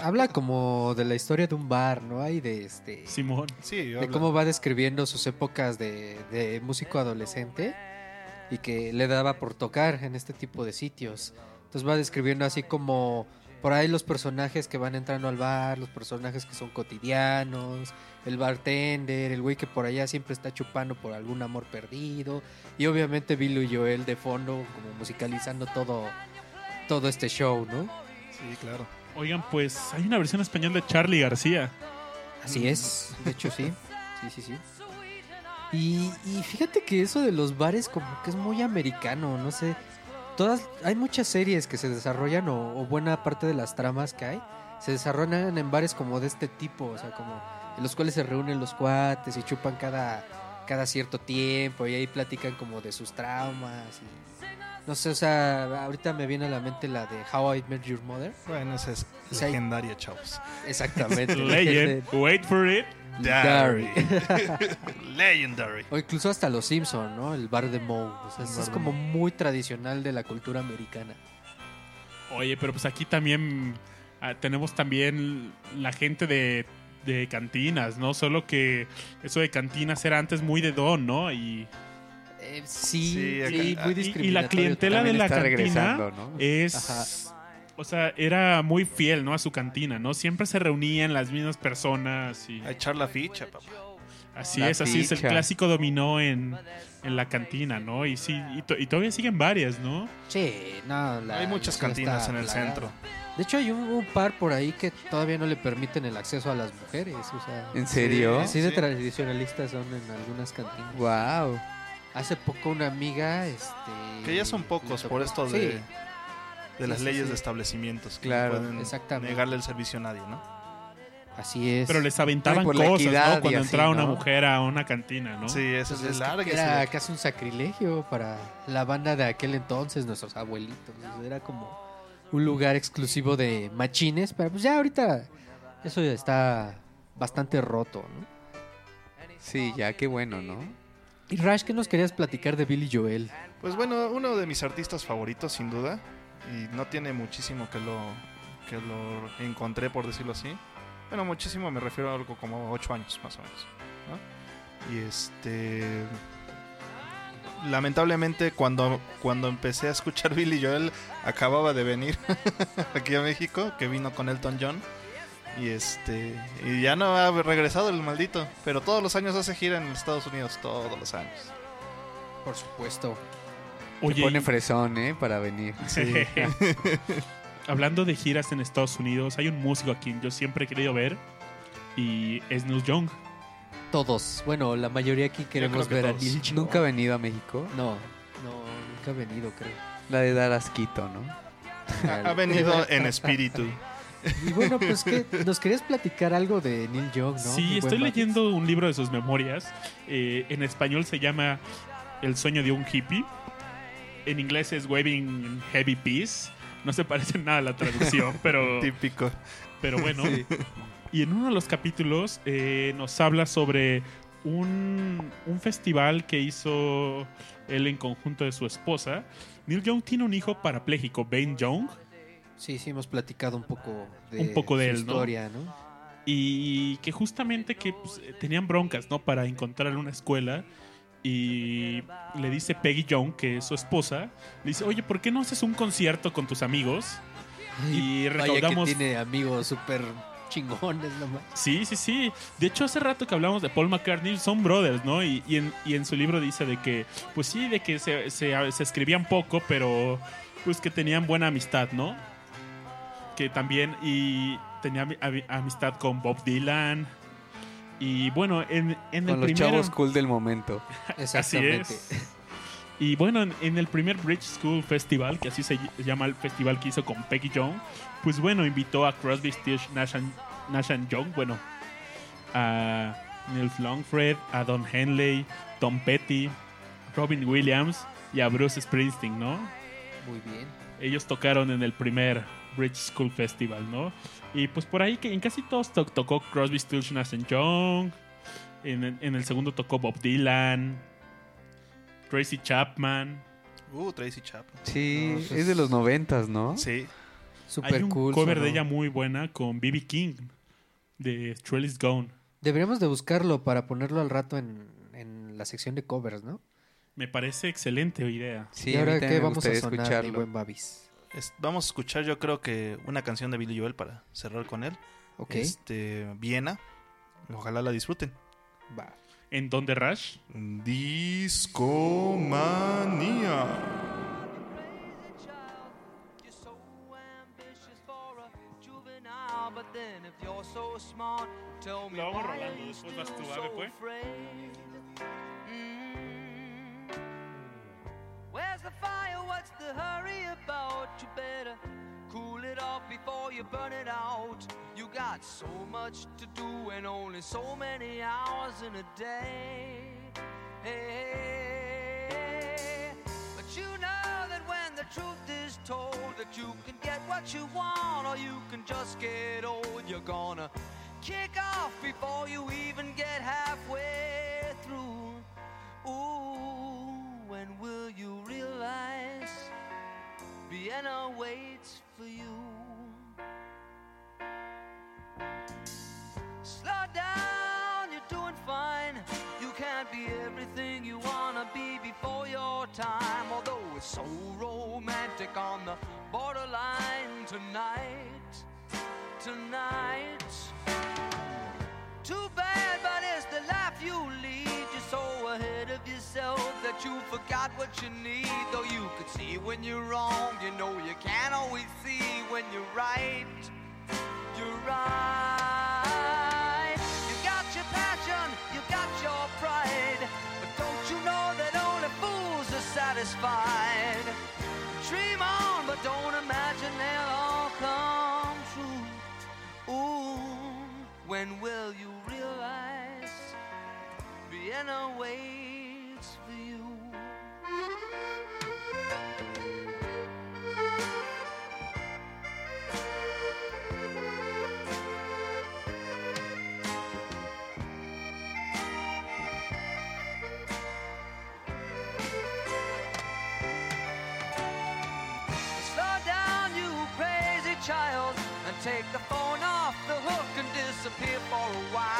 Habla como de la historia de un bar, ¿no? Hay de este. Simón. Sí, de habla- cómo va describiendo sus épocas de, de músico adolescente y que le daba por tocar en este tipo de sitios. Entonces va describiendo así como por ahí los personajes que van entrando al bar, los personajes que son cotidianos, el bartender, el güey que por allá siempre está chupando por algún amor perdido y obviamente Billy y Joel de fondo como musicalizando todo todo este show, ¿no? Sí, claro. Oigan, pues hay una versión español de Charlie García. Así es, de hecho sí. Sí, sí, sí. Y, y fíjate que eso de los bares como que es muy americano, no sé. Todas, hay muchas series que se desarrollan o, o buena parte de las tramas que hay se desarrollan en bares como de este tipo, o sea, como en los cuales se reúnen los cuates y chupan cada, cada cierto tiempo y ahí platican como de sus traumas no sé, o sea, ahorita me viene a la mente la de How I Met Your Mother. Bueno, esa es O sea, legendaria, chavos. Exactamente. Legend. Wait for it. Darry. Legendary. O incluso hasta los Simpson, ¿no? El bar de Moe. O sea, eso es como muy tradicional de la cultura americana. Oye, pero pues aquí también ah, tenemos también la gente de, de cantinas, ¿no? Solo que eso de cantinas era antes muy de don, ¿no? Y, Eh, sí, Sí, sí, muy y- y la y discriminatorio. la clientela de la cantina es... Ajá. O sea, era muy fiel, ¿no? A su cantina, ¿no? Siempre se reunían las mismas personas y... A echar la ficha, papá. Así La es, así es. El clásico dominó en, en la cantina, ¿no? Y sí, y, to- y todavía siguen varias, ¿no? Sí, no, la- Hay muchas cantinas está en el plagada. centro. De hecho, hay un, un par por ahí que todavía no le permiten el acceso a las mujeres. O sea, ¿En serio? así de Sí. tradicionalistas son en algunas cantinas. Wow. Hace poco una amiga, este... Que ya son pocos por esto Sí, de, de las sí, leyes sí. de establecimientos. Que Claro, no pueden exactamente. negarle el servicio a nadie, ¿no? así es. Pero les aventaban cosas, equidad ¿no? Cuando así, entraba una ¿no? mujer a una cantina, ¿no? Sí, eso Entonces, es larga. era casi un sacrilegio para la banda de aquel entonces, nuestros abuelitos. Era como un lugar exclusivo de machines, pero pues ya ahorita eso ya está bastante roto, ¿no? Sí, ya, qué bueno, ¿no? Y Rash, ¿qué nos querías platicar de Billy Joel? Pues bueno, uno de mis artistas favoritos, sin duda. Y no tiene muchísimo que lo, que lo encontré, por decirlo así. Bueno, muchísimo me refiero a algo como 8 años, más o menos. ¿no? Y este. Lamentablemente, cuando, cuando empecé a escuchar Billy Joel, acababa de venir aquí a México, que vino con Elton John. Y este. Y ya no ha regresado el maldito. Pero todos los años hace gira en Estados Unidos, todos los años. Por supuesto. Se Oye, pone fresón, ¿eh? Para venir. hablando de giras en Estados Unidos, hay un músico a quien yo siempre he querido ver y es Neil Young. Todos. Bueno, la mayoría aquí queremos que ver a. Neil Young. Nunca ha venido a México. No, no, nunca ha venido, creo. La de dar asquito, ¿no? Ha venido en espíritu. Y bueno, pues que nos querías platicar algo de Neil Young, ¿no? Sí, estoy leyendo un libro de sus memorias. Eh, en español se llama El sueño de un hippie. En inglés es Waving Heavy Peace. No se parece nada a la traducción, pero, Típico. pero bueno. Y en uno de los capítulos eh, nos habla sobre un, un festival que hizo él en conjunto de su esposa. Neil Young tiene un hijo parapléjico, Ben Young. Sí, sí, hemos platicado un poco de, Un poco de su él, historia, ¿no? y que justamente que pues, tenían broncas, ¿no? Para encontrarle una escuela y le dice Peggy Young, que es su esposa, le dice, oye, ¿por qué no haces un concierto con tus amigos? Y Vaya recaudamos... que tiene amigos súper chingones nomás. Sí, sí, sí. De hecho, hace rato que hablamos de Paul McCartney, son brothers, ¿no? Y, y en, y en su libro dice de que, pues sí, de que se, se- se escribían poco, pero pues que tenían buena amistad, ¿no? Que también, y tenía ami- ami- amistad con Bob Dylan. Y bueno, en, en el Con los primero... chavos cool del momento. Así Exactamente. es. Y bueno, en, en el primer Bridge School Festival, que así se ll- llama el festival que hizo con Peggy Young, pues bueno, invitó a Crosby, Stills, Nash and, Nash and Young, bueno, a Nils Longfred, a Don Henley, Tom Petty, Robin Williams y a Bruce Springsteen, ¿no? Muy bien. Ellos tocaron en el primer Bridge School Festival, ¿no? Y pues por ahí que en casi todos to- tocó Crosby, Stills, Nash and Young. En, el- en el segundo tocó Bob Dylan, Tracy Chapman. Uh, Tracy Chapman. Sí, No, pues- es de los noventas, ¿no? Sí. Súper Hay un cool. cover de ella muy buena con B.B. King de Trellis Gone. Deberíamos de buscarlo para ponerlo al rato en, en la sección de covers, ¿no? Me parece excelente idea. Sí, ¿Y ahora me vamos a sonar, escucharlo. buen Babis? Es- vamos a escuchar, yo creo que una canción de Billy Joel para cerrar con él. Ok, Este, Viena. Ojalá la disfruten. va. En Donde Rush. Discomanía. You're so ambitious for a juvenile, but then if you're so smart, tell me Lo vamos why rolando, are you después vas tú, so Ave, pues. Where's the fire? What's the hurry about? You better cool it off before you burn it out. You got so much to do and only so many hours in a day. Hey, but you know that when the truth is told that you can get what you want or you can just get old, you're gonna kick off before you even get halfway through. Ooh, when will you realize Vienna waits for you? Slow down, you're doing fine. You can't be everything you wanna be before your time. Although it's so romantic on the borderline tonight, tonight. Forgot what you need. Though you could see when you're wrong, you know you can't always see when you're right. You're right. You got your passion, you got your pride. But don't you know that only fools are satisfied? Dream on, but don't imagine they'll all come true. Ooh, when will you realize Vienna waits take the phone off the hook and disappear for a while.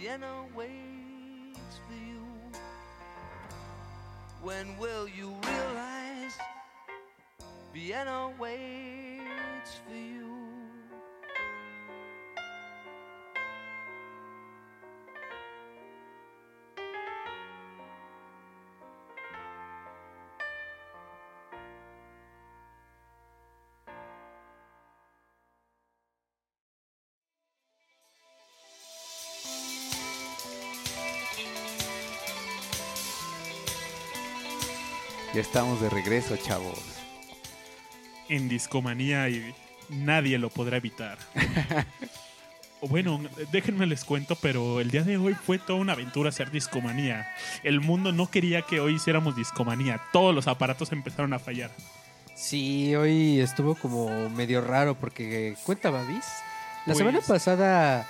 Vienna waits for you? When will you realize Vienna waits for you? Ya estamos de regreso, chavos. En discomanía y nadie lo podrá evitar. Bueno, déjenme les cuento, pero el día de hoy fue toda una aventura hacer discomanía. El mundo no quería que hoy hiciéramos discomanía. Todos los aparatos empezaron a fallar. Sí, hoy estuvo como medio raro porque cuenta Babis. La Pues- semana pasada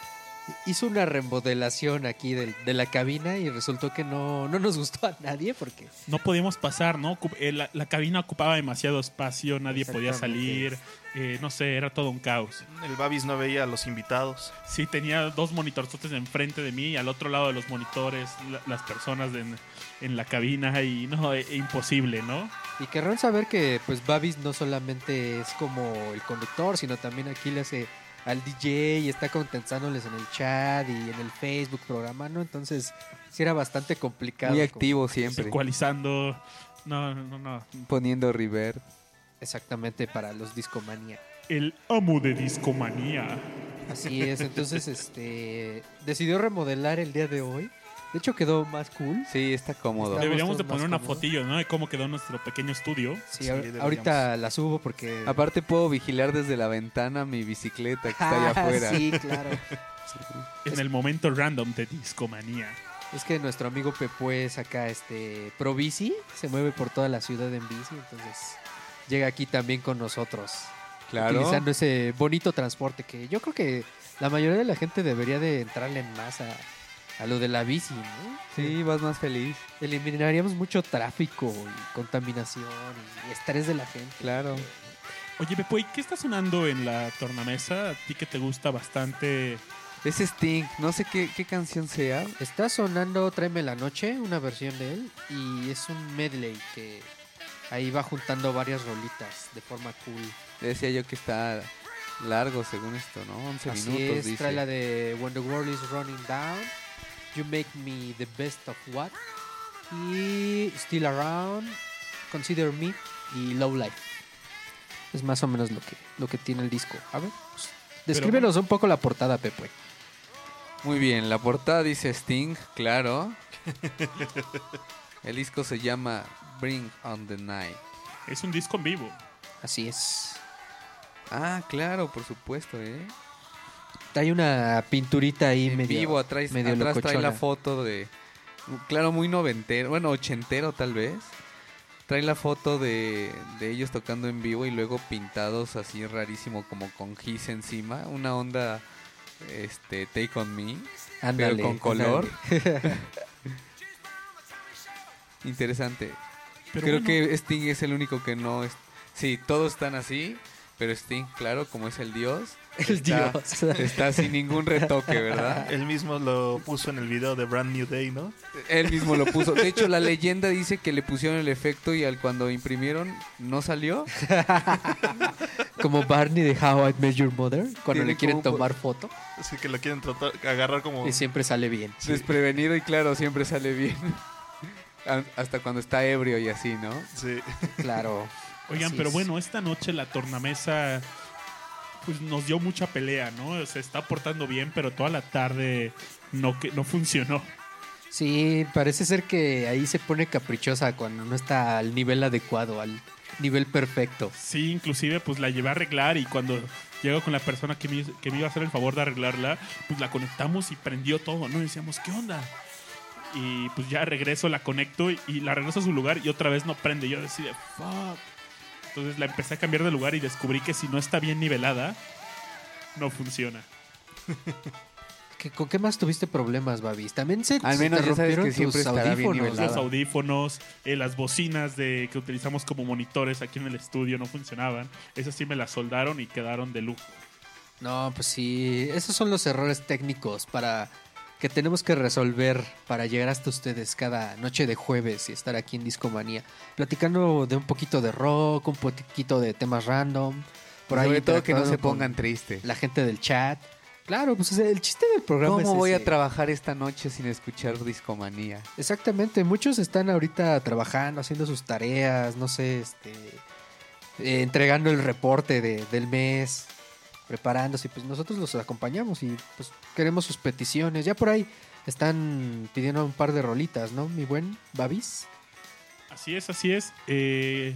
hizo una remodelación aquí de, la cabina y resultó que no, no nos gustó a nadie porque No podíamos pasar, ¿no? Eh, La, la cabina ocupaba demasiado espacio, nadie podía salir. eh, no sé, era todo un caos. El Babis no veía a los invitados. Sí, tenía dos monitorzotes enfrente de mí y al otro lado de los monitores la- las personas en, en la cabina y no, e- e imposible, ¿no? Y querrán saber que pues Babis no solamente es como el conductor, sino también aquí le hace al DJ y está contestándoles en el chat y en el Facebook programando, entonces sí era bastante complicado. Muy como- activo siempre. Ecualizando. No, no, no. Poniendo reverb. Exactamente para los discomanía. El amo de discomanía. Así es, entonces este decidió remodelar el día de hoy. De hecho quedó más cool. Sí, está cómodo. Deberíamos de todos más poner una cómodos. fotillo, ¿no? De cómo quedó nuestro pequeño estudio. Sí, Sí, ahor- deberíamos. ahorita la subo porque Aparte puedo vigilar desde la ventana mi bicicleta que está allá Ah, afuera. Sí, claro. En el momento random de discomanía. Es que nuestro amigo Pepe es acá, este, pro bici, se mueve por toda la ciudad en bici, entonces llega aquí también con nosotros, Claro. utilizando ese bonito transporte que yo creo que la mayoría de la gente debería de entrarle en más a, lo de la bici, ¿no? Sí, vas más feliz. Eliminaríamos mucho tráfico y contaminación y estrés de la gente. Claro. Oye, Pepo, ¿y qué está sonando en la tornamesa? A ti que te gusta bastante. Es Sting. No sé qué, qué canción sea. Está sonando Tráeme la Noche, una versión de él, y es un medley que ahí va juntando varias rolitas de forma cool. Decía yo que está largo según esto, ¿no? 11 Así minutos, es, dice. trae la de When the World is Running Down, You Make Me the Best of What, y Still Around, Consider Me y Low Life. Es más o menos lo que, lo que tiene el disco. A ver, pues, descríbenos un poco la portada, Pepe. Muy bien, la portada dice Sting, claro. El disco se llama Bring on the Night. Es un disco en vivo. Así es. Ah, claro, por supuesto, ¿eh? Trae una pinturita ahí en medio, vivo, atrás, medio atrás trae la foto de... Claro, muy noventero, bueno, ochentero tal vez. Trae la foto de, de ellos tocando en vivo y luego pintados así rarísimo como con gis encima. Una onda, este, Take On Me. Ándale, con color. Interesante. Pero Creo bueno, que Sting es el único que no es... Sí, todos están así, pero Sting, claro, como es el dios, El está, dios. está sin ningún retoque, ¿verdad? Él mismo lo puso en el video de Brand New Day, ¿no? Él mismo lo puso. De hecho, la leyenda dice que le pusieron el efecto y al cuando imprimieron no salió. Como Barney de How I Met Your Mother, cuando Tiene le quieren tomar foto Así que lo quieren tratar, agarrar como... y siempre sale bien. Desprevenido y claro, siempre sale bien. Hasta cuando está ebrio y así, ¿no? Sí. Claro. Oigan, Así pero es. bueno, esta noche la tornamesa pues nos dio mucha pelea, ¿no? Se está portando bien, pero toda la tarde no que no funcionó. Sí, parece ser que ahí se pone caprichosa cuando no está al nivel adecuado, al nivel perfecto. Sí, inclusive pues la llevé a arreglar y cuando llego con la persona que me, que me iba a hacer el favor de arreglarla, pues la conectamos y prendió todo, ¿no? Y decíamos, ¿qué onda? Y pues ya regreso, la conecto y, y la regreso a su lugar y otra vez no prende. Yo decía, fuck. Entonces la empecé a cambiar de lugar y descubrí que si no está bien nivelada, no funciona. ¿Qué- ¿Con qué más tuviste problemas, Babis? También se, Al se menos te ya sabes que rompieron siempre tus estará bien audífonos. nivelada. Los audífonos, eh, las bocinas de, que utilizamos como monitores aquí en el estudio no funcionaban. Esas sí me las soldaron y quedaron de lujo. No, pues sí, esos son los errores técnicos para que tenemos que resolver para llegar hasta ustedes cada noche de jueves y estar aquí en Discomanía, platicando de un poquito de rock, un poquito de temas random, por ahí Sobre todo que no se pongan tristes. la gente del chat. Claro, pues el chiste del programa ¿Cómo es voy a trabajar esta noche sin escuchar discomanía? Exactamente, muchos están ahorita trabajando, haciendo sus tareas, no sé, este, eh, entregando el reporte de- del mes, preparándose, y pues nosotros los acompañamos y pues queremos sus peticiones. Ya por ahí están pidiendo un par de rolitas, ¿no? Mi buen Babis. Así es, así es. Eh,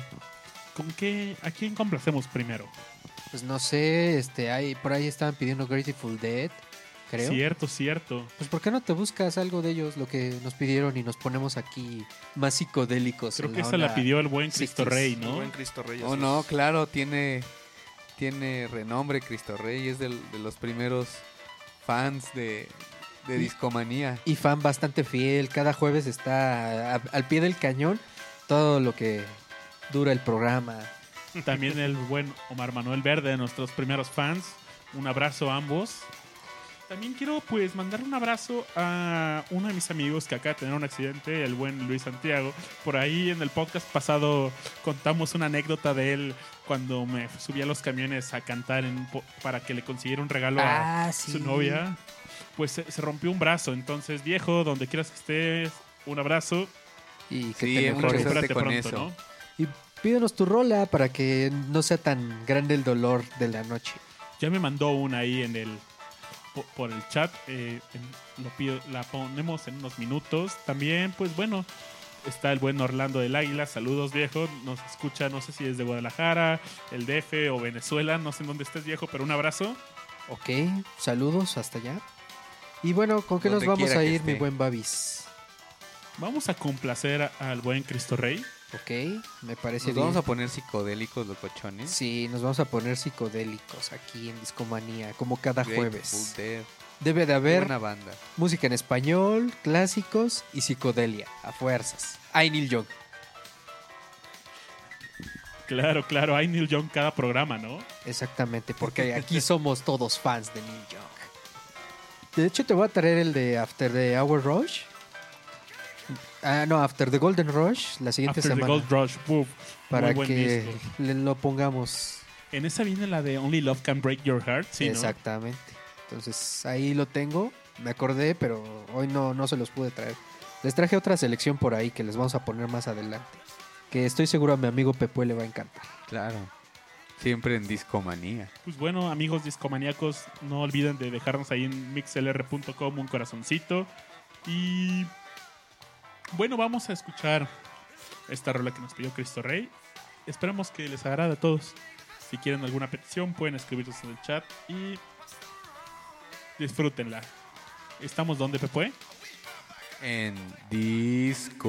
¿Con qué? ¿A quién complacemos primero? Pues no sé, este, hay, por ahí estaban pidiendo Grateful Dead. creo. Cierto, cierto. Pues ¿por qué no te buscas algo de ellos, lo que nos pidieron y nos ponemos aquí más psicodélicos? Creo que la esa la pidió el buen Cristo 60s. Rey, El ¿no? buen Cristo Reyes. Oh, no, claro, tiene, tiene renombre Cristo Rey, es del- de los primeros fans de, de Discomanía. Y fan bastante fiel, cada jueves está a- al pie del cañón todo lo que dura el programa. También el buen Omar Manuel Verde, nuestros primeros fans. Un abrazo a ambos. También quiero pues mandar un abrazo a uno de mis amigos que acaba de tener un accidente, el buen Luis Santiago. Por ahí en el podcast pasado contamos una anécdota de él cuando me subí a los camiones a cantar en para que le consiguiera un regalo a Ah, sí. su novia. Pues se, se rompió un brazo. Entonces, viejo, donde quieras que estés, un abrazo. Y que Sí, te mejores. con pronto, eso. ¿no? Y pídenos tu rola para que no sea tan grande el dolor de la noche. Ya me mandó una ahí en el po- por el chat. eh, en- lo pido, la ponemos en unos minutos. También, pues bueno, está el buen Orlando del Águila. Saludos, viejo. Nos escucha, no sé si desde Guadalajara, el DF o Venezuela. No sé en dónde estés, viejo, pero un abrazo. Ok, saludos hasta allá. Y bueno, ¿con qué nos vamos a ir, mi buen Babis? Vamos a complacer al buen Cristo Rey. Ok, me parece Nos bien. vamos a poner psicodélicos, locochones. Sí, nos vamos a poner psicodélicos aquí en Discomanía, como cada Grateful jueves. Debe de haber buena banda. música en español, clásicos y psicodelia, a fuerzas. Ay, Neil Young. Claro, claro, hay Neil Young cada programa, ¿no? Exactamente, porque aquí somos todos fans de Neil Young. De hecho, te voy a traer el de After the Hour Rush. Ah, no, After the Golden Rush, la siguiente After the semana. Gold Rush. uf, para muy buen que disco. le lo pongamos En esa viene la de Only Love Can Break Your Heart, ¿sí, no? Entonces ahí lo tengo. Me acordé, pero hoy no, no se los pude traer. Les traje otra selección por ahí que les vamos a poner más adelante. Que estoy seguro a mi amigo Pepe le va a encantar. Claro. Siempre en Discomanía. Pues bueno, amigos discomaníacos, no olviden de dejarnos ahí en mixlr.com un corazoncito. Y bueno, vamos a escuchar esta rola que nos pidió Cristo Rey. Esperamos que les agrade a todos. Si quieren alguna petición, pueden escribirnos en el chat y disfrútenla. ¿Estamos donde, Pepe? En Discomanía.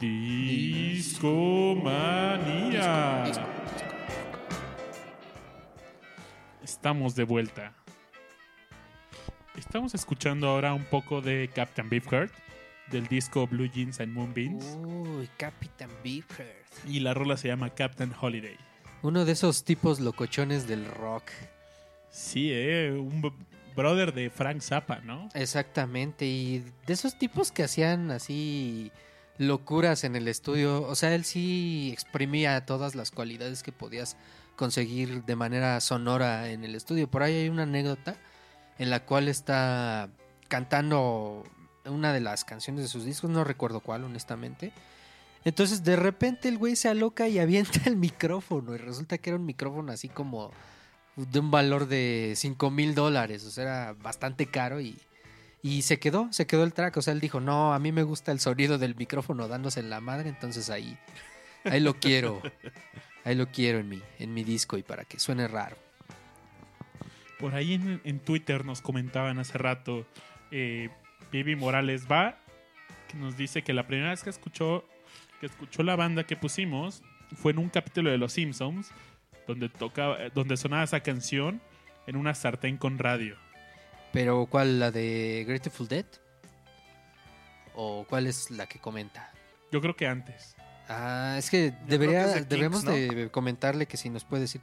Discomanía. Disco, Estamos de vuelta. Estamos escuchando ahora un poco de Captain Beefheart del disco Blue Jeans and Moonbeams Uy, Captain Beefheart. y la rola se llama Captain Holiday. Uno de esos tipos locochones del rock. Sí, eh, un brother de Frank Zappa, ¿no? Exactamente, y de esos tipos que hacían así locuras en el estudio, o sea, él sí exprimía todas las cualidades que podías conseguir de manera sonora en el estudio. Por ahí hay una anécdota en la cual está cantando una de las canciones de sus discos, no recuerdo cuál, honestamente. Entonces de repente el güey se aloca y avienta el micrófono y resulta que era un micrófono así como de un valor de 5 mil dólares, o sea, era bastante caro y, y se quedó, se quedó el track, o sea, él dijo, no, a mí me gusta el sonido del micrófono dándose en la madre, entonces ahí, ahí lo quiero, ahí lo quiero en mi, en mi disco y para que suene raro. Por ahí en, Twitter nos comentaban hace rato, eh, Morales va, que nos dice que la primera vez que escuchó, que escuchó la banda que pusimos fue en un capítulo de Los Simpsons, donde tocaba, donde sonaba esa canción en una sartén con radio. Pero ¿cuál, la de Grateful Dead? ¿O cuál es la que comenta? Yo creo que antes. Ah, es que debería, que es de ¿no? de comentarle que si nos puede decir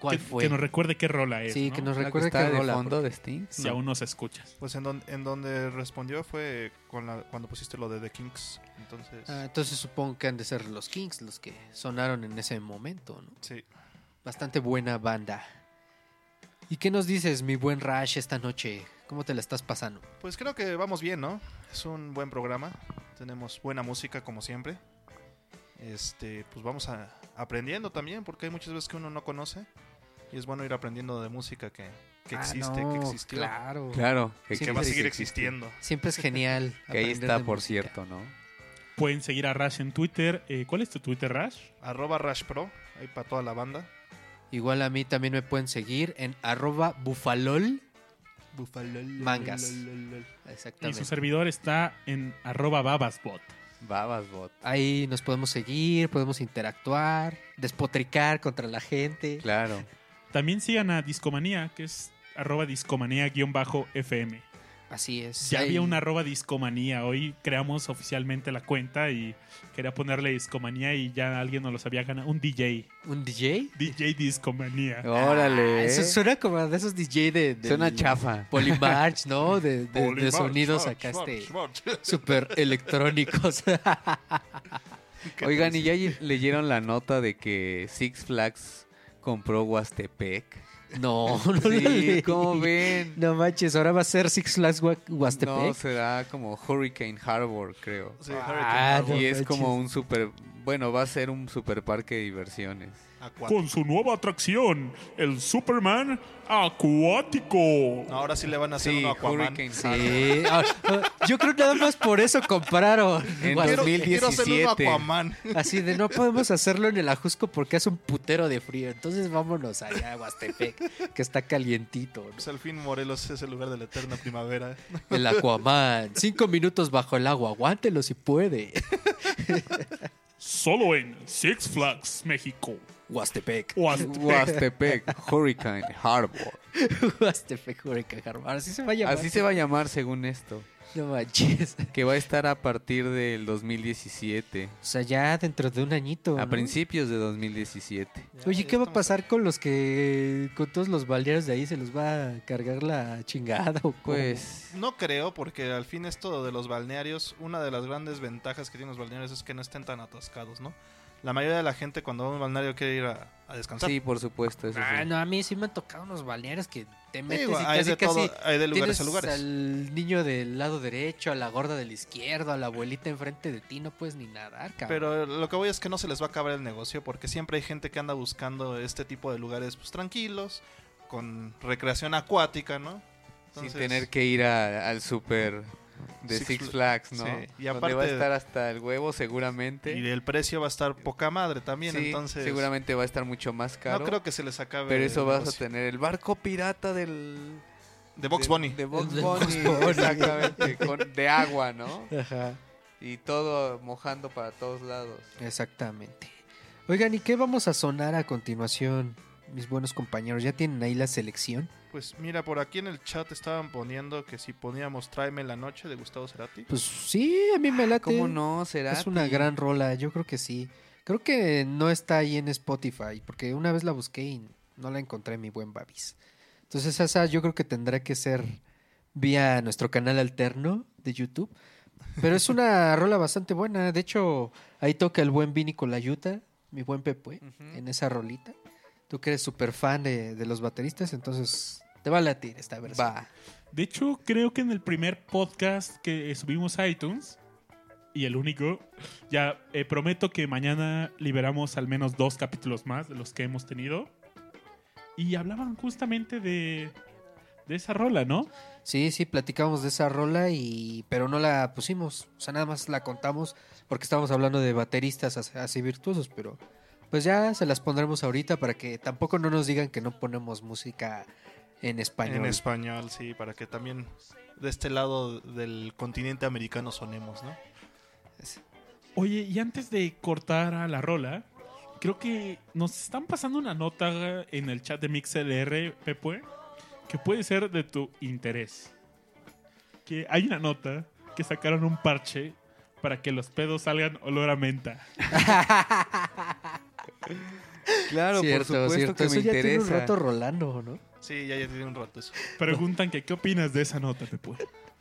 cuál que, fue. que nos recuerde qué rola es. sí, ¿no? que nos recuerde está qué de rola. fondo de Sting. Si aún nos escuchas. Pues en, don- en donde respondió fue con la, cuando pusiste lo de The Kings. Entonces, Ah, entonces supongo que han de ser los Kings los que sonaron en ese momento, ¿no? sí. Bastante buena banda. ¿Y qué nos dices, mi buen Rash, esta noche? ¿Cómo te la estás pasando? Pues creo que vamos bien, ¿no? Es un buen programa. Tenemos buena música como siempre. Este, pues vamos a, aprendiendo también, porque hay muchas veces que uno no conoce. Y es bueno ir aprendiendo de música que, que Ah, existe, no, que existió, Claro. Claro, que va a seguir existiendo. Siempre es genial. Que ahí está, por música. cierto, ¿no? Pueden seguir a Rash en Twitter. Eh, ¿Cuál es tu Twitter, Rash? Arroba Rash Pro, ahí para toda la banda. Igual a mí también me pueden seguir en arroba bufalol. Mangas. Y su servidor está en arroba babasbot. Babasbot. Ahí nos podemos seguir, podemos interactuar, despotricar contra la gente. Claro. También sigan a Discomanía, que es arroba discomanía-fm. Así es. Ya había una arroba discomanía. Hoy creamos oficialmente la cuenta y quería ponerle discomanía y ya alguien nos los había ganado. Un DJ. ¿Un DJ? DJ Discomanía. Órale. Ah, eso suena como de esos DJ de... del Suena chafa. Polymarch, ¿no? De, de- de sonidos march, acá este... Súper electrónicos. Oigan, ¿y ya leyeron la nota de que Six Flags compró Huastepec? No, no lo Sí, leí. ¿cómo ven? No manches, ahora va a ser Six Flags Hua- Huastepec. No, será como Hurricane Harbor, creo. Sí, Ah, Hurricane Harbor. no Y es manches. como un super... Bueno, va a ser un super parque de diversiones. Acuático. Con su nueva atracción, el Superman acuático. Ahora sí le van a hacer Sí, a Aquaman. Sí. Ah, ah, yo creo nada más por eso compraron. En Huastepec. Quiero, 2017. Aquaman. Así de no podemos hacerlo en el Ajusco porque hace un putero de frío. Entonces vámonos allá a Huastepec, que está calientito. ¿no? Pues al fin Morelos es el lugar de la eterna primavera. El Aquaman. Cinco minutos bajo el agua. Aguántelo si puede. Solo en Six Flags, México. Huastepec. Huastepec. Huastepec, Hurricane Harbor. Huastepec Hurricane Harbor. Así se va a llamar. Así se va a llamar según esto. No manches. Que va a estar a partir del 2017. O sea, ya dentro de un añito. A ¿no? principios de 2017. Oye, Ya ¿qué va a pasar con los que. con todos los balnearios de ahí? ¿Se los va a cargar la chingada o cómo? Pues No creo, porque al fin esto de los balnearios, una de las grandes ventajas que tienen los balnearios es que no estén tan atascados, ¿no? La mayoría de la gente cuando va a un balneario quiere ir a, a descansar. Sí, por supuesto, eso Ah, sí. no, a mí sí me han tocado unos balnearios que te metes Digo, y hay casi, de todo, casi hay de lugares a lugares. al niño del lado derecho, a la gorda del izquierdo, a la abuelita enfrente de ti, no puedes ni nadar, cabrón. Pero lo que voy es que no se les va a acabar el negocio porque siempre hay gente que anda buscando este tipo de lugares pues tranquilos, con recreación acuática, ¿no? Sin Entonces, tener que ir a- al super de Six Six, Fl- Flags, ¿no? sí, y Donde aparte- va a estar hasta el huevo seguramente. Y el precio va a estar poca madre también, Sí, entonces seguramente va a estar mucho más caro. no creo que se les acabe pero eso el vas a tener el barco pirata del de Box Bunny. De Box De Bunny, Bugs Bunny. exactamente, con- de agua, ¿no? Ajá, Y todo mojando para todos lados. exactamente. Oigan, ¿y qué vamos a sonar a continuación, mis buenos compañeros? ¿Ya tienen ahí la selección? Pues mira, por aquí en el chat estaban poniendo que si poníamos Tráeme la noche de Gustavo Cerati. Pues sí, a mí me late. ¿Cómo no? ¿Será? Es una gran rola, yo creo que sí. Creo que no está ahí en Spotify, porque una vez la busqué y no la encontré, mi buen Babis. Entonces esa yo creo que tendrá que ser vía nuestro canal alterno de YouTube. Pero es una rola bastante buena. De hecho, ahí toca el buen Vini Colayuta, mi buen Pepe, en esa rolita. Tú que eres súper fan de, de los bateristas, entonces te va a latir esta versión. Va. De hecho, creo que en el primer podcast que subimos a iTunes, y el único, ya eh, prometo que mañana liberamos al menos dos capítulos más de los que hemos tenido. Y hablaban justamente de, de esa rola, ¿no? Sí, sí, platicamos de esa rola y pero no la pusimos, o sea, nada más la contamos porque estábamos hablando de bateristas as- así virtuosos, pero pues ya se las pondremos ahorita para que tampoco no nos digan que no ponemos música en español. En español, sí, para que también de este lado del continente americano sonemos, ¿no? Oye, y antes de cortar a la rola, creo que nos están pasando una nota en el chat de MixLR, Pepe, que puede ser de tu interés. Que hay una nota que sacaron un parche para que los pedos salgan olor a menta. Claro, cierto, por supuesto cierto. que Eso me ya tiene un interesa. rato rolando, ¿no? Sí, ya, ya tiene un rato eso. Preguntan que qué opinas de esa nota, Pepe.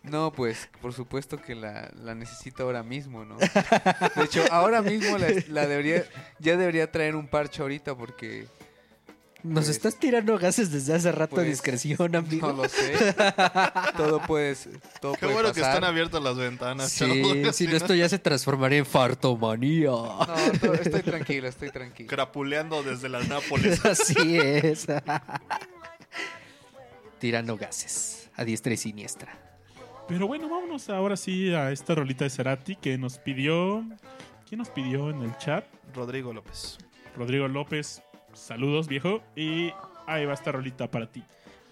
No, pues por supuesto que la, la necesito ahora mismo, ¿no? De hecho, ahora mismo la, la debería, ya debería traer un parche ahorita porque Nos Pues- estás tirando gases desde hace rato a Pues, discreción, amigo. no lo sé. Todo puede, s- todo Qué puede bueno que están abiertas las ventanas. Sí, si no esto ya se transformaría en fartomanía. No, todo- estoy tranquilo, estoy tranquilo. Crapuleando desde las Nápoles. Así es. Tirando gases a diestra y siniestra. Pero bueno, vámonos ahora sí a esta rolita de Cerati que nos pidió. ¿Quién nos pidió en el chat? Rodrigo López. Rodrigo López. Saludos, viejo. Y ahí va esta rolita para ti.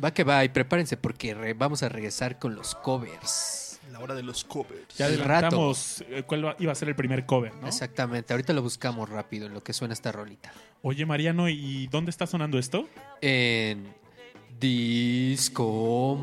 Va que va y prepárense porque re- vamos a regresar con los covers. La hora de los covers. Ya El adelantamos eh, cuál iba a ser el primer cover, ¿no? Exactamente, ahorita lo buscamos rápido en lo que suena esta rolita. Oye, Mariano, ¿y dónde está sonando esto? En Discomanía.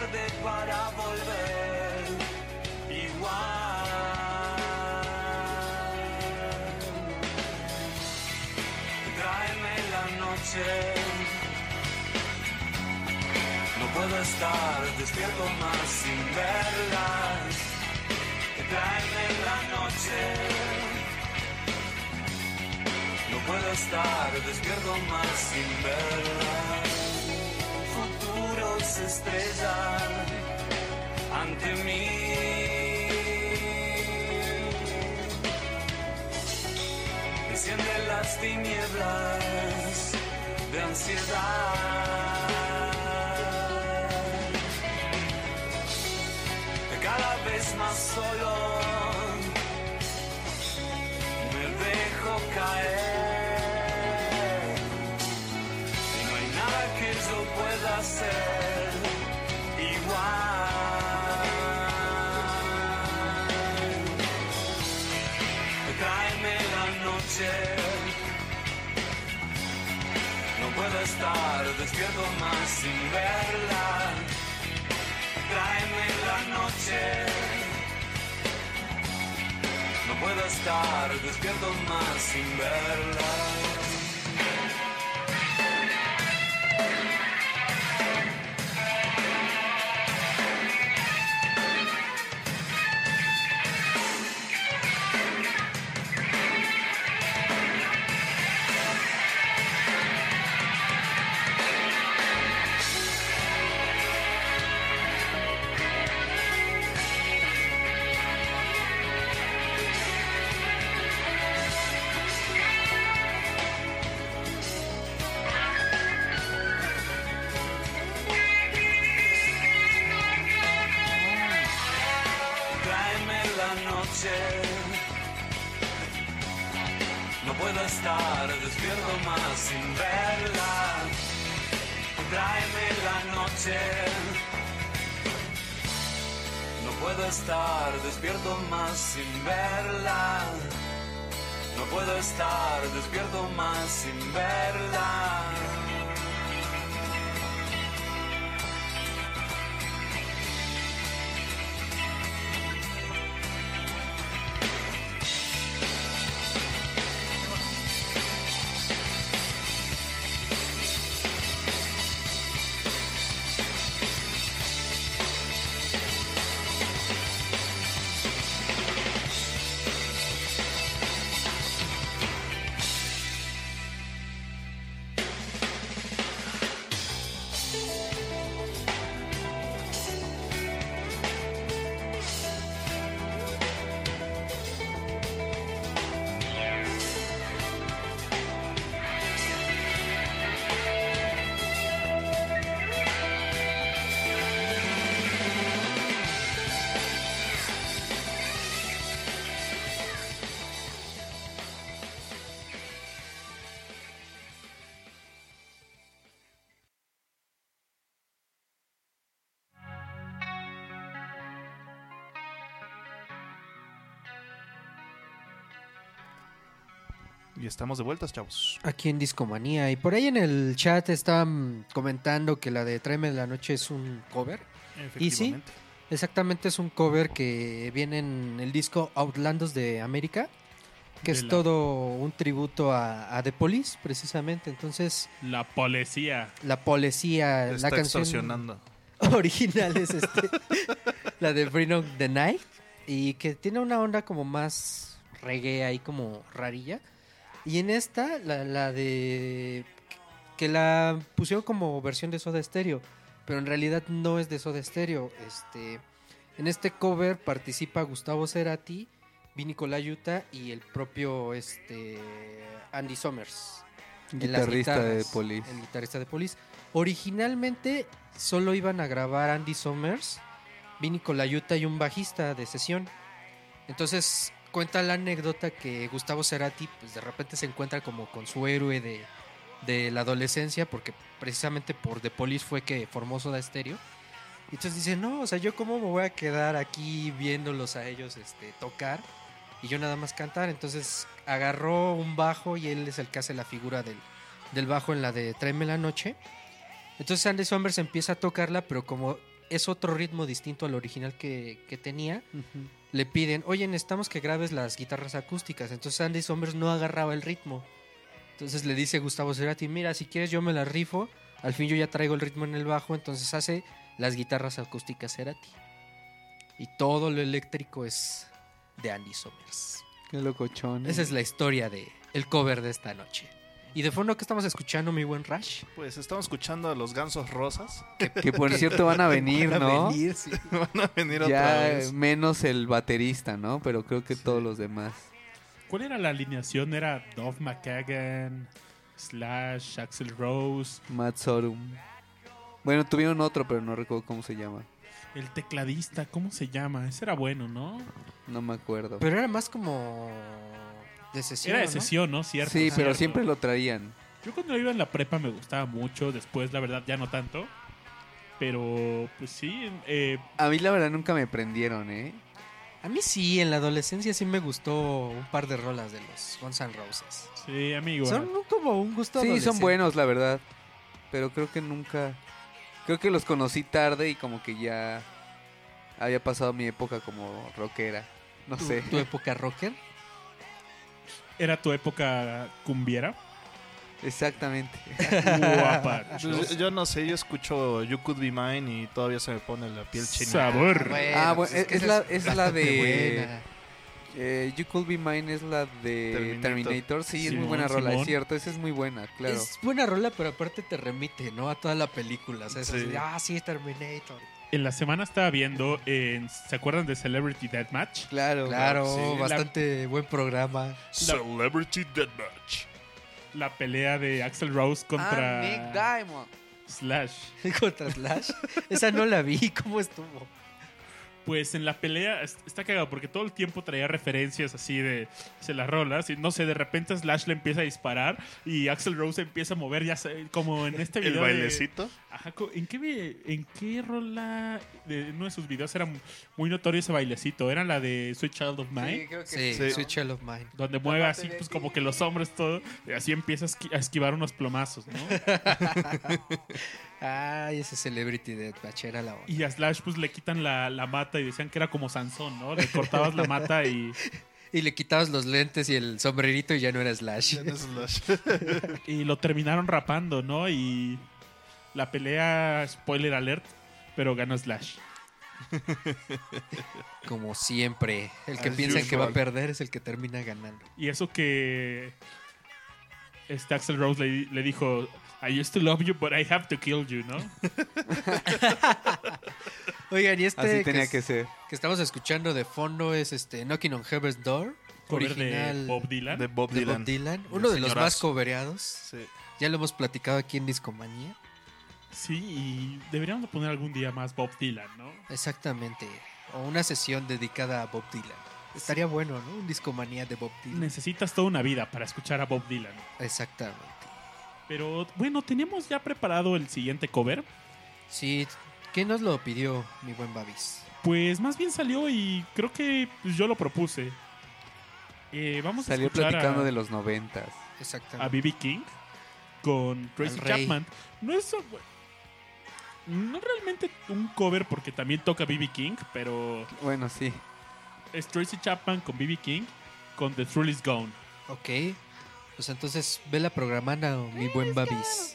Tarde para volver igual. Tráeme la noche. No puedo estar despierto más sin verlas. Tráeme la noche. No puedo estar despierto más sin verla. Estrellan ante mí. Enciende las tinieblas de ansiedad. Cada vez más solo me dejo caer. No hay nada que yo pueda hacer No puedo estar despierto más sin verla. Tráeme la noche. No puedo estar despierto más sin verla. Estamos de vueltas, chavos. Aquí en Discomanía. Y por ahí en el chat estaban comentando que la de Tráeme la Noche es un cover. Y sí, exactamente es un cover que viene en el disco Outlandos de América. Que De es la- todo un tributo a, a The Police, precisamente. Entonces, La policía. la policía, Te la está canción original es este, la de Bring On the Night. Y que tiene una onda como más reggae ahí, como rarilla. Y en esta, la, la de. que la pusieron como versión de Soda Stereo. Pero en realidad no es de Soda Stereo. Este, en este cover participa Gustavo Cerati, Vini Colaiuta y el propio este, Andy Summers. en Guitarrista de Police. El guitarrista de Police. Originalmente solo iban a grabar Andy Summers, Vini Colaiuta y un bajista de sesión. Entonces cuenta la anécdota que Gustavo Cerati pues de repente se encuentra como con su héroe de, de la adolescencia porque precisamente por The Police fue que formó Soda Stereo. Y entonces dice, no, o sea, yo cómo me voy a quedar aquí viéndolos a ellos este, tocar y yo nada más cantar. Entonces agarró un bajo y él es el que hace la figura del, del bajo en la de Tráeme la noche. Entonces Andy Summers empieza a tocarla, pero como es otro ritmo distinto al original que, que tenía, le piden, oye, necesitamos que grabes las guitarras acústicas. Entonces Andy Summers no agarraba el ritmo. Entonces le dice Gustavo Cerati, mira, si quieres yo me las rifo, al fin yo ya traigo el ritmo en el bajo, entonces hace las guitarras acústicas Cerati. Y todo lo eléctrico es de Andy Summers. Qué locochón. Esa es la historia de el cover de esta noche. Y de fondo, ¿qué estamos escuchando, mi buen Rash? Pues estamos escuchando a los gansos rosas. Que por cierto van a venir, Van a ¿no? venir, sí. Van a venir otra Ya vez. menos el baterista, ¿no? Pero creo que todos los demás. ¿Cuál era la alineación? Era Dove McKagan, Slash, Axel Rose, Matt Sorum. Bueno, tuvieron otro, pero no recuerdo cómo se llama. el tecladista, ¿cómo se llama? Ese era bueno, ¿no? No me acuerdo. Pero era más como de sesión. Era de ¿no? sesión, ¿no? Cierto. sí, pero cierto. siempre lo traían. Yo cuando iba en la prepa me gustaba mucho, después la verdad ya no tanto. Pero pues sí, eh, A mí la verdad nunca me prendieron, ¿eh? A mí sí, en la adolescencia sí me gustó un par de rolas de los Guns N' Roses. sí, amigo. Son como un gusto Sí, son buenos, la verdad. Pero creo que nunca... Creo que los conocí tarde y como que ya había pasado mi época como rockera. No ¿Tu, sé. tu época rocker? Era tu época cumbiera. Exactamente. Guapa. Pues, yo- yo no sé, yo escucho You Could Be Mine y todavía se me pone la piel china. Sabor. Ah, bueno, pues es- la- es la de- buena. Eh, you Could Be Mine es la de Terminator. Terminator. Sí, es muy Simón, buena rola, Simón. es cierto. Esa es muy buena, claro. Es buena rola, pero aparte te remite, ¿no? A toda la película. O sea, es Sí. así de, ah, sí, Terminator. En la semana estaba viendo, en- ¿se acuerdan de Celebrity Deathmatch? Claro. Claro, sí. bastante buen programa. Celebrity Deathmatch. La pelea de Axel Rose contra Ah, Nick Diamond. Slash. Contra Slash. Esa no la vi, ¿cómo estuvo? Pues en la pelea es- está cagado porque todo el tiempo traía referencias así de se las rolas y no sé, de repente Slash le empieza a disparar y Axel Rose empieza a mover ya sé, como en este El video de- bailecito. Ajá, ¿en qué, ¿en qué rola de uno de sus videos era muy notorio ese bailecito? Era la de Sweet Child of Mine. Sí, creo que Sí, Sí. Sweet Child of Mine. Donde mueve así, pues ti. como que los hombres todo, y así empieza a esquivar unos plomazos, ¿no? Ay, ese Celebrity Deathmatch era la onda. Y a Slash pues le quitan la, la mata y decían que era como Sansón, ¿no? Le cortabas la mata y, Y le quitabas los lentes y el sombrerito y ya no era Slash. Ya no es Slash. y lo terminaron rapando, ¿no? Y la pelea, spoiler alert, pero ganó Slash. Como siempre. El que As piensa que va a perder es el que termina ganando. Y eso que este Axel Rose le, le dijo, I used to love you, but I have to kill you, ¿no? Oigan, y este Así que, tenía es- que ser. que estamos escuchando de fondo es este Knocking on Heaven's Door. Cover original de Bob Dylan. De Bob de Dylan. Bob Dylan. El Uno de los más cobereados. Sí. Ya lo hemos platicado aquí en Discomanía. Sí, y deberíamos de poner algún día más Bob Dylan, ¿no? Exactamente. O una sesión dedicada a Bob Dylan. Estaría bueno, ¿no? Un Discomanía de Bob Dylan. Necesitas toda una vida para escuchar a Bob Dylan. Exactamente. Pero bueno, teníamos ya preparado el siguiente cover. Sí, ¿quién nos lo pidió, mi buen Babis? Pues más bien salió y creo que pues, yo lo propuse. Eh, vamos Salió a escuchar platicando a, de los noventas. a Exactamente. B.B. King con Tracy. Chapman. No es no realmente un cover porque también toca B.B. King, pero Bueno, sí. es Tracy Chapman con B.B. King con The Thrill Is Gone. Ok. Pues entonces ve la programada, mi buen Babis.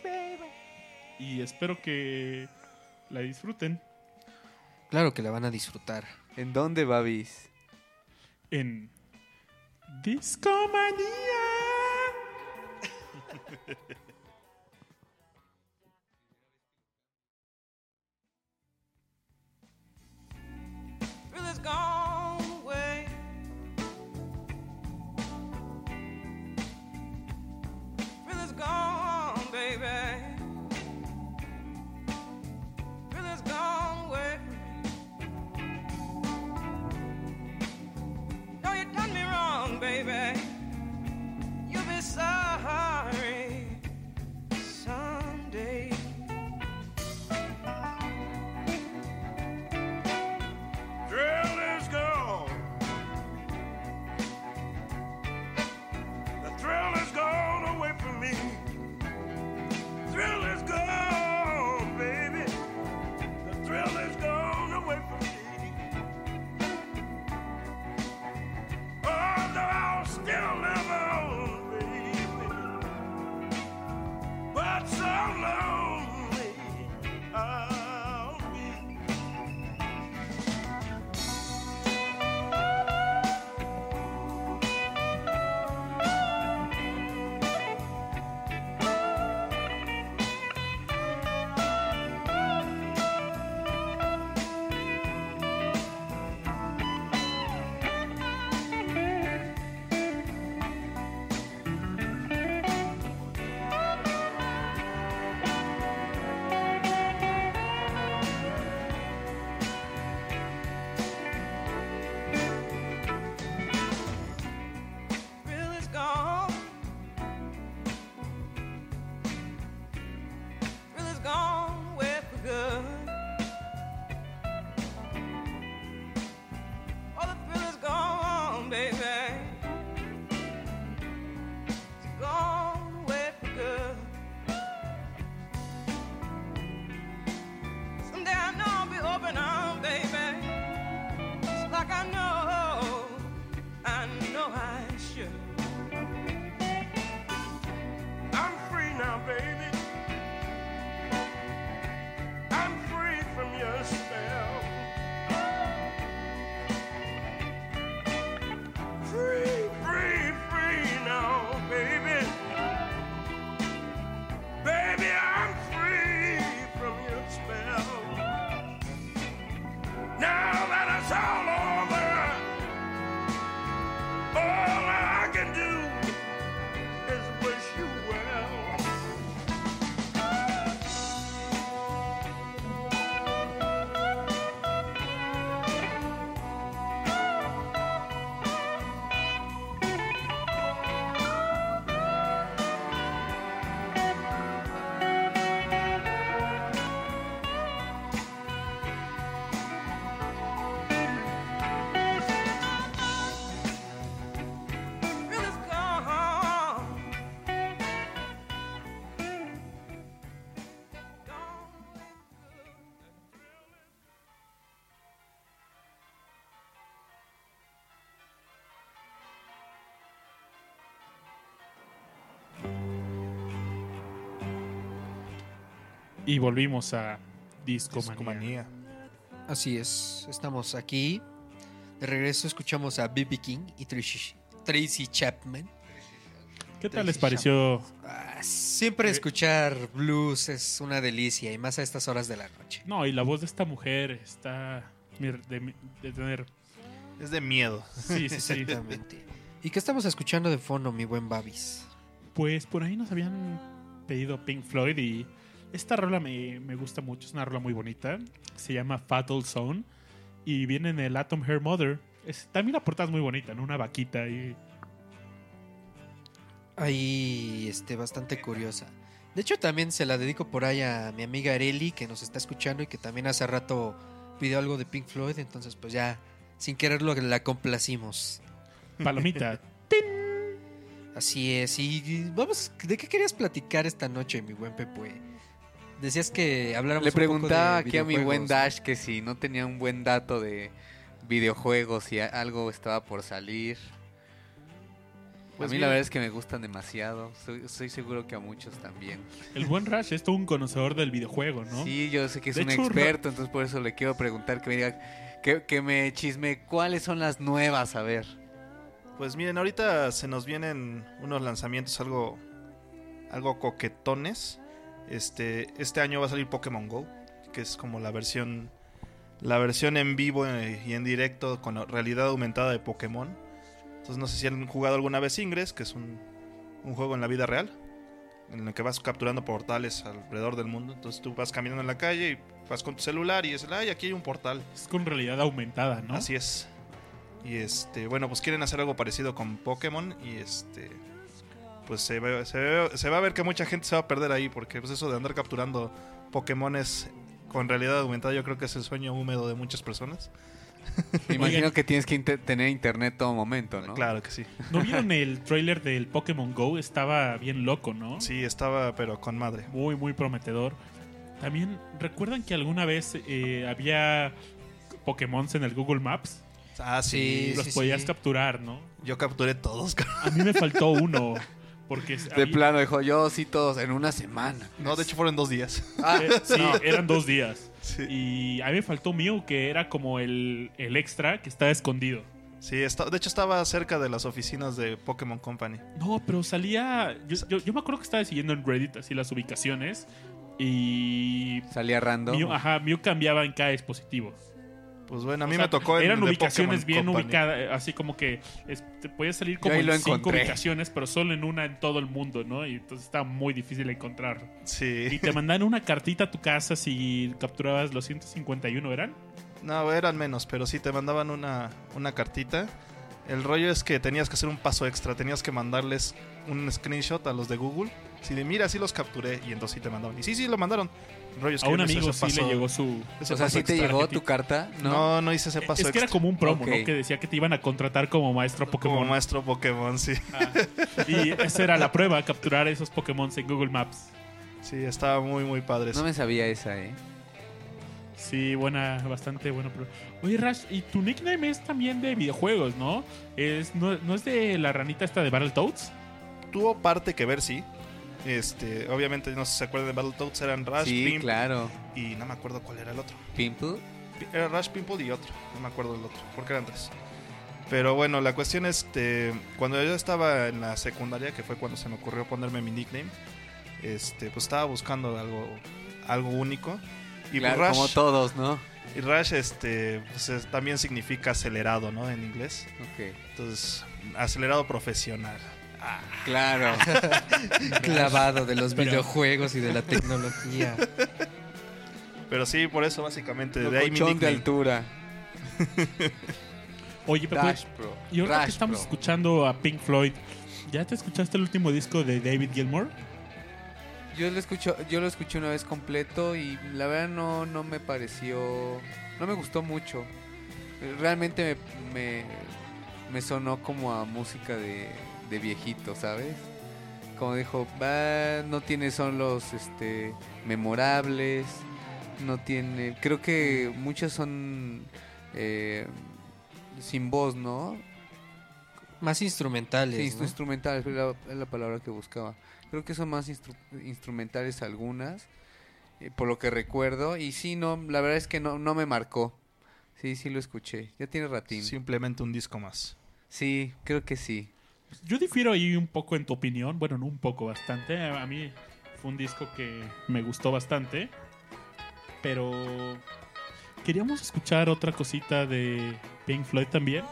Y espero que la disfruten Claro que la van a disfrutar. ¿En dónde, Babis? en Discomanía. Y volvimos a Discomanía. Discomanía. Así es, estamos aquí. De regreso escuchamos a B.B. King y Tracy, Tracy Chapman. ¿Qué tal Tracy les pareció? Ah, siempre escuchar blues es una delicia y más a estas horas de la noche. No, y la voz de esta mujer está de tener... Es de miedo. Sí, sí, sí. Exactamente. ¿Y qué estamos escuchando de fondo, mi buen Babis? Pues por ahí nos habían pedido Pink Floyd y esta rola me, me gusta mucho, es una rola muy bonita, se llama Fatal Zone y viene en el Atom Hair Mother. Es, también la portada es muy bonita, ¿no? Una vaquita y Ahí, este, bastante curiosa. De hecho, también se la dedico por ahí a mi amiga Areli, que nos está escuchando y que también hace rato pidió algo de Pink Floyd. Entonces, pues ya, sin quererlo, la complacimos. palomita. Así es. Y vamos, ¿de qué querías platicar esta noche, mi buen Pepe? Decías que habláramos Le un poco preguntaba de aquí a mi buen Dash que si no tenía un buen dato de videojuegos y algo estaba por salir. Pues a mí mira. la verdad es que me gustan demasiado. Soy, estoy seguro que a muchos también. El buen Rush es todo un conocedor del videojuego, ¿no? Sí, yo sé que es De un hecho, experto, entonces por eso le quiero preguntar que me diga, que, que me chisme cuáles son las nuevas, a ver. Pues miren, ahorita se nos vienen unos lanzamientos algo, algo coquetones. Este, este año va a salir Pokémon Go, que es como la versión, la versión en vivo eh, y en directo con la realidad aumentada de Pokémon. Entonces no sé si han jugado alguna vez Ingress, que es un, un juego en la vida real, en el que vas capturando portales alrededor del mundo. Entonces tú vas caminando en la calle y vas con tu celular y es, ay, aquí hay un portal. Es con realidad aumentada, ¿no? Así es. Y este, bueno, pues quieren hacer algo parecido con Pokémon y este pues se, ve- se, ve- se va a ver que mucha gente se va a perder ahí porque pues eso de andar capturando Pokémones con realidad aumentada yo creo que es el sueño húmedo de muchas personas. Me imagino que tienes que inter- tener internet todo momento, ¿no? Claro que sí. ¿No vieron el trailer del Pokémon Go? Estaba bien loco, ¿no? Sí, estaba pero con madre. Muy, muy prometedor. También, ¿recuerdan que alguna vez eh, había Pokémon en el Google Maps? Ah, sí. Sí, Los sí, podías sí. capturar, ¿no? Yo capturé todos. A mí me faltó uno. Porque De había- plano, dijo, yo sí todos en una semana. No, de hecho fueron dos días. Ah, eh, sí, eran dos días. Sí, Y a mí me faltó Mew, que era como el, el extra que estaba escondido. Sí, de hecho estaba cerca de las oficinas de Pokémon Company. No, pero salía. Yo, yo- yo me acuerdo que estaba siguiendo en Reddit así las ubicaciones. Y. salía random. Mew, ajá, Mew cambiaba en cada dispositivo. Pues bueno, a O mí sea, me tocó en Eran de ubicaciones Pokémon bien Company. ubicadas, eh, así como que es- te podías salir como en cinco encontré. ubicaciones, pero solo en una en todo el mundo, ¿no? Y entonces estaba muy difícil encontrar. Y Sí. te mandan una cartita a tu casa si capturabas los 151, ¿eran? No, eran menos, pero sí te mandaban una, una cartita. El rollo es que tenías que hacer un paso extra, tenías que mandarles un screenshot a los de Google. Si de mira, sí los capturé y entonces sí te mandaron. Y sí, sí lo mandaron. A que un yo amigo sí le paso- llegó su. o sea, sí te llegó tu carta, ¿no? No, no hice ese paso Es que era extra. como un promo, Ok. ¿no? Que decía que te iban a contratar como maestro como Pokémon. maestro Pokémon, sí. Y esa era la prueba, capturar esos Pokémon en Google Maps. Sí, estaba muy, muy padre. No me sabía esa, ¿eh? Sí, buena, bastante buena prueba. Oye, Rash, y tu nickname es también de videojuegos, ¿no? Es, no, ¿no es de la ranita esta de Battletoads? Tuvo parte que ver, sí. Este, obviamente, no sé si se acuerdan de Battletoads, eran Rush, sí, Pimp claro. y no me acuerdo cuál era el otro. Pimple. Pi- Era Rush, Pimple y otro. No me acuerdo del otro, porque eran tres. Pero bueno, la cuestión es, este, cuando yo estaba en la secundaria, que fue cuando se me ocurrió ponerme mi nickname, este, pues estaba buscando algo, algo único. Y Claro, Rush, como todos, ¿no? y Rush este, pues, es- también significa acelerado, ¿no? En inglés. Ok. Entonces, acelerado profesional. Claro. Clavado de los Pero- videojuegos y de la tecnología. Pero sí, por eso básicamente, de ahí mi de altura. Oye, Pepe, Dash y ahora que estamos escuchando a Pink Floyd, ¿ya te escuchaste el último disco de David Gilmour? Yo lo escucho, yo lo escuché una vez completo y la verdad no, no me pareció, no me gustó mucho. Realmente me, me, me sonó como a música de, de viejito, ¿sabes? Como dijo, va, no tiene son los este memorables, no tiene, creo que muchos son eh, sin voz, ¿no? Más instrumentales. Sí, ¿no? instrumentales, es la, es la palabra que buscaba. Creo que son más instru- instrumentales algunas. eh, por lo que recuerdo. Y sí, no, la verdad es que no, no me marcó. Sí, sí lo escuché. Ya tiene ratín. Sí, Simplemente un disco más. creo que sí. Yo difiero ahí un poco en tu opinión. Bueno, no un poco, bastante. A mí fue un disco que me gustó bastante. Pero queríamos escuchar otra cosita de Pink Floyd también.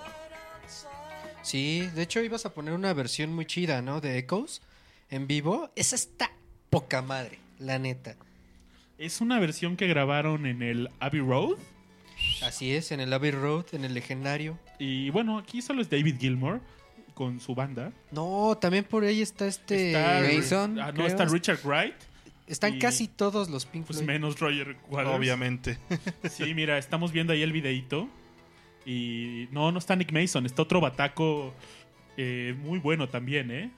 Sí, de hecho ibas a poner una versión muy chida, ¿no? De Echoes en vivo. Esa está poca madre, la neta. Es una versión que grabaron en el Abbey Road. Así es, en el Abbey Road, en el legendario. Y bueno, aquí solo es David Gilmour con su banda. No, también por ahí está este. Está, Mason, ah, no, está Richard Wright. Están y- casi todos los Pink Pues Floyd. menos Roger Waters. Obviamente. Sí, mira, estamos viendo ahí el videíto. Y no, no está Nick Mason, está otro bataco eh, muy bueno también, ¿eh?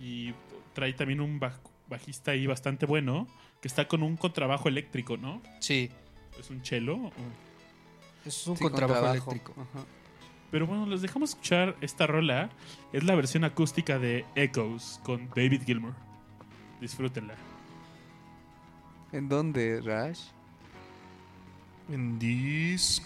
Y trae también un baj- bajista ahí bastante bueno, que está con un contrabajo eléctrico, ¿no? Sí, Es un cello. o- es un Sí, contrabajo contrabajo. eléctrico. Ajá. Pero bueno, les dejamos escuchar esta rola. Es la versión acústica de Echoes con David Gilmour. Disfrútenla. ¿En dónde, Rash? En Discomanía.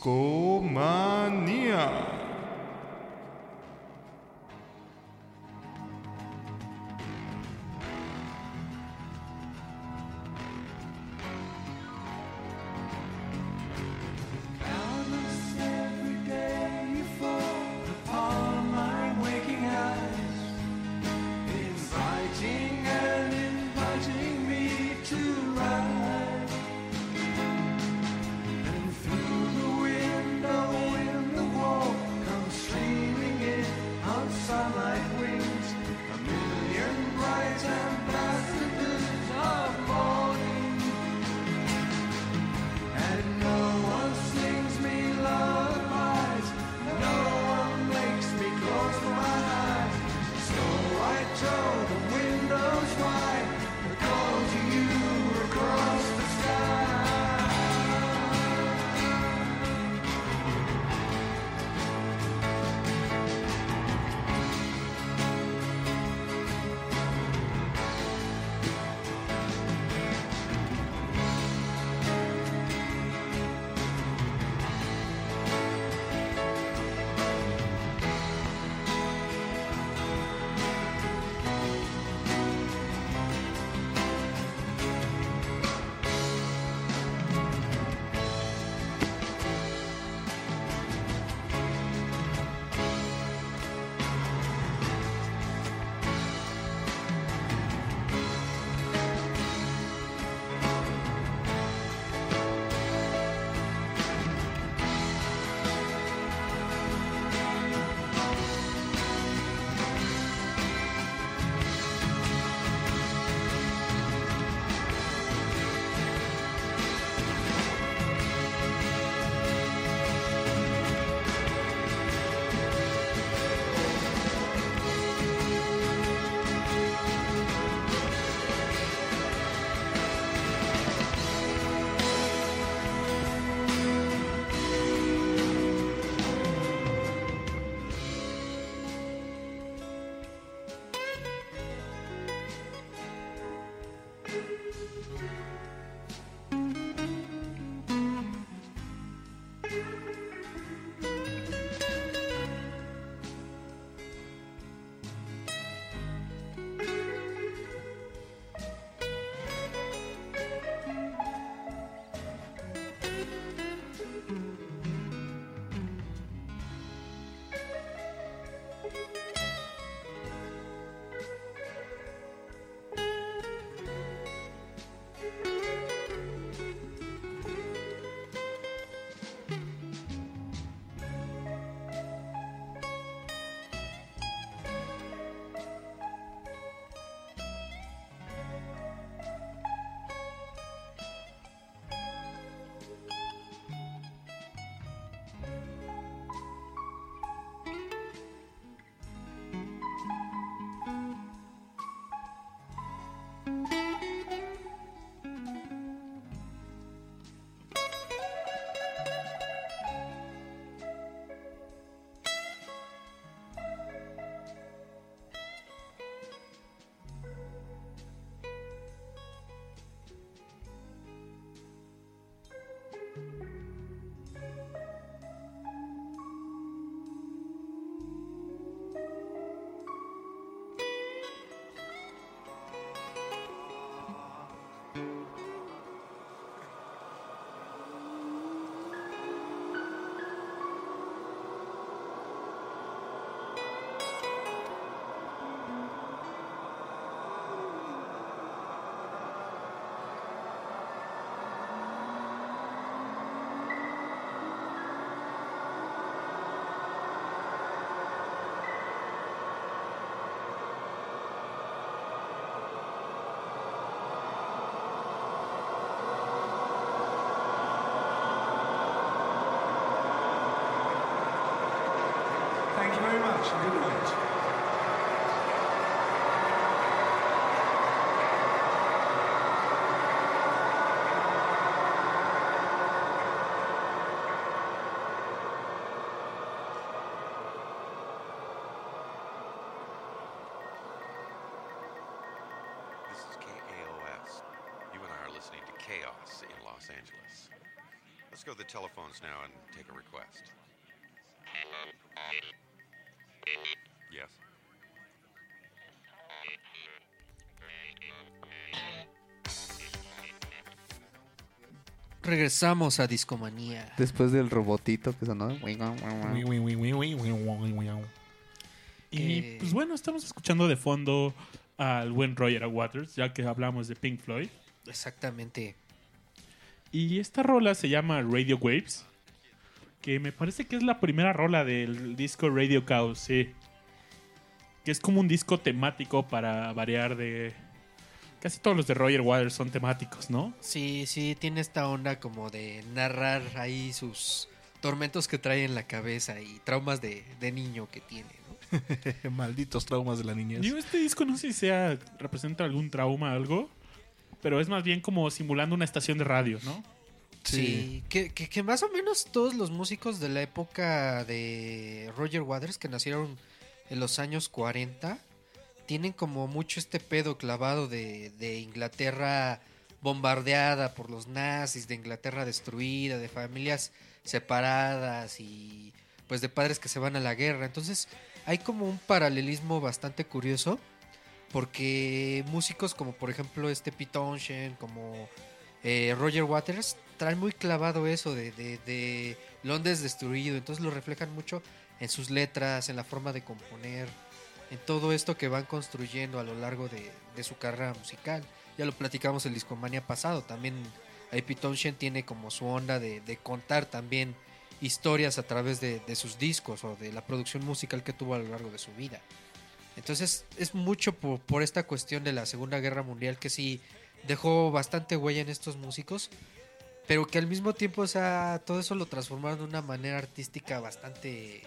Chaos in Los Angeles. Let's go to the telephones now and take a request. Yes. Regresamos a Discomanía. Después del robotito que sonó. Y pues bueno, estamos escuchando de fondo al buen Roger Waters, ya que hablamos de Pink Floyd. Exactamente. Y esta rola se llama Radio Waves, que me parece que es la primera rola del disco Radio Chaos, sí. Que es como un disco temático para variar de... Casi todos los de Roger Waters son temáticos, ¿no? Sí, sí, tiene esta onda como de narrar ahí sus tormentos que trae en la cabeza y traumas de, de niño que tiene, ¿no? Malditos traumas de la niñez. Digo, este disco no sé si sea, representa algún trauma o algo, pero es más bien como simulando una estación de radio, ¿no? Sí, que, que- que más o menos todos los músicos de la época de Roger Waters, que nacieron en los años 40, tienen como mucho este pedo clavado de, de Inglaterra bombardeada por los nazis, de Inglaterra destruida, de familias separadas y pues de padres que se van a la guerra. Entonces hay como un paralelismo bastante curioso porque músicos como por ejemplo este Pete Townshend, como eh, Roger Waters, traen muy clavado eso de, de- de Londres destruido, entonces lo reflejan mucho en sus letras, en la forma de componer, en todo esto que van construyendo a lo largo de, su carrera musical. Ya lo platicamos el Discomania pasado, también Pete Townshend tiene como su onda de, contar también historias a través de sus discos o de la producción musical que tuvo a lo largo de su vida. Entonces es mucho por, esta cuestión de la Segunda Guerra Mundial que sí dejó bastante huella en estos músicos, pero que al mismo tiempo, o sea, todo eso lo transformaron de una manera artística bastante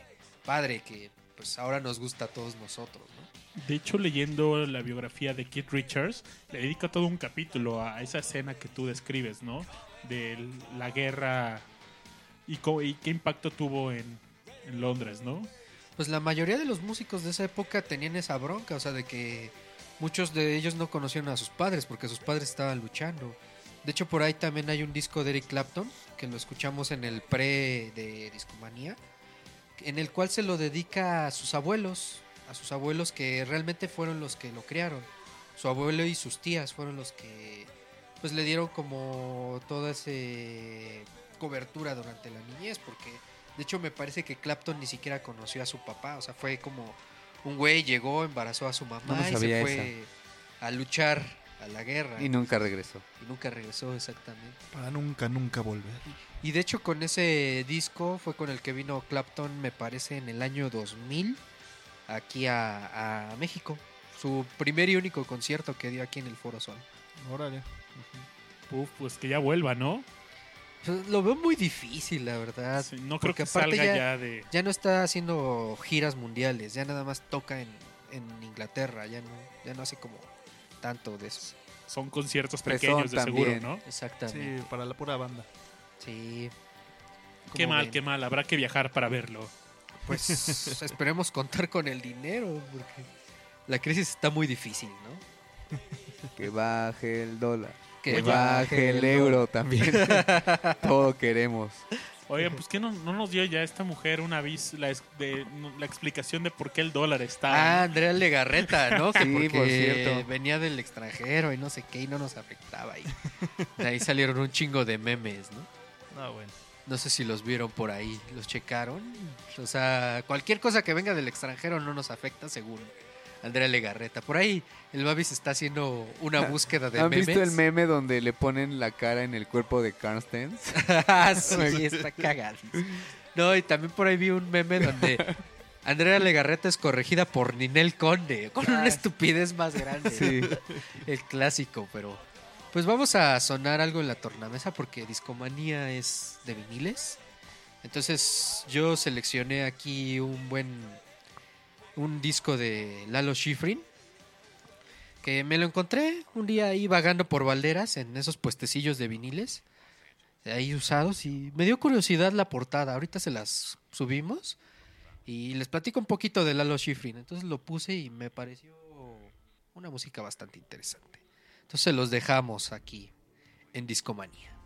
padre, que pues ahora nos gusta a todos nosotros, ¿no? De hecho, leyendo la biografía de Keith Richards, le dedica todo un capítulo a esa escena que tú describes, ¿no? De la guerra y, y qué impacto tuvo en Londres, ¿no? Pues la mayoría de los músicos de esa época tenían esa bronca, o sea, de que muchos de ellos no conocieron a sus padres porque sus padres estaban luchando. De hecho, por ahí también hay un disco de Eric Clapton, que lo escuchamos en el pre de Discomanía, en el cual se lo dedica a sus abuelos, a sus abuelos que realmente fueron los que lo criaron. Su abuelo y sus tías fueron los que pues le dieron como toda esa cobertura durante la niñez, porque de hecho me parece que Clapton ni siquiera conoció a su papá, o sea, fue como un güey llegó, embarazó a su mamá No, y se fue a luchar a la guerra. Y nunca regresó. y nunca regresó exactamente. Para nunca, nunca volver. Y de hecho con ese disco fue con el que vino Clapton, me parece, en el año 2000, aquí a, a México. Su primer y único concierto que dio aquí en el Foro Sol. Órale. Uf, pues que ya vuelva, ¿no? Lo veo muy difícil, la verdad. Sí, no creo porque que aparte salga ya- ya, de... Ya no está haciendo giras mundiales, ya nada más toca en, en Inglaterra, ya no, ya no hace como tanto de eso. Son conciertos pequeños de seguro. ¿no? Exactamente. Sí, para la pura banda. Sí. Qué ¿Cómo mal, ven? qué mal. Habrá que viajar para verlo. Pues esperemos contar con el dinero, porque la crisis está muy difícil, ¿no? Que baje el dólar. Que baje el euro también. Todo queremos. Oigan, pues que no, no nos dio ya esta mujer una avis la, de, no- la explicación de por qué el dólar está... Ah, Andrea Legarreta, ¿no? Que Sí, porque por cierto. venía del extranjero y no sé qué y no nos afectaba. Y de ahí salieron un chingo de memes, ¿no? Ah, bueno. No sé si los vieron por ahí, los checaron. O sea, cualquier cosa que venga del extranjero no nos afecta, según Andrea Legarreta. Por ahí el Babis está haciendo una búsqueda de ¿Han memes. visto el meme donde le ponen la cara en el cuerpo de Carstens? Ah, sí, está cagado. No, y también por ahí vi un meme donde Andrea Legarreta es corregida por Ninel Conde, con una estupidez más grande. Sí. El clásico, pero... Pues vamos a sonar algo en la tornamesa porque Discomanía es de viniles. Entonces yo seleccioné aquí un buen un disco de Lalo Schifrin. Que me lo encontré un día ahí vagando por Valderas en esos puestecillos de viniles. Ahí usados y me dio curiosidad la portada. Ahorita se las subimos y les platico un poquito de Lalo Schifrin. Entonces lo puse y me pareció una música bastante interesante. Entonces los dejamos aquí en Discomanía.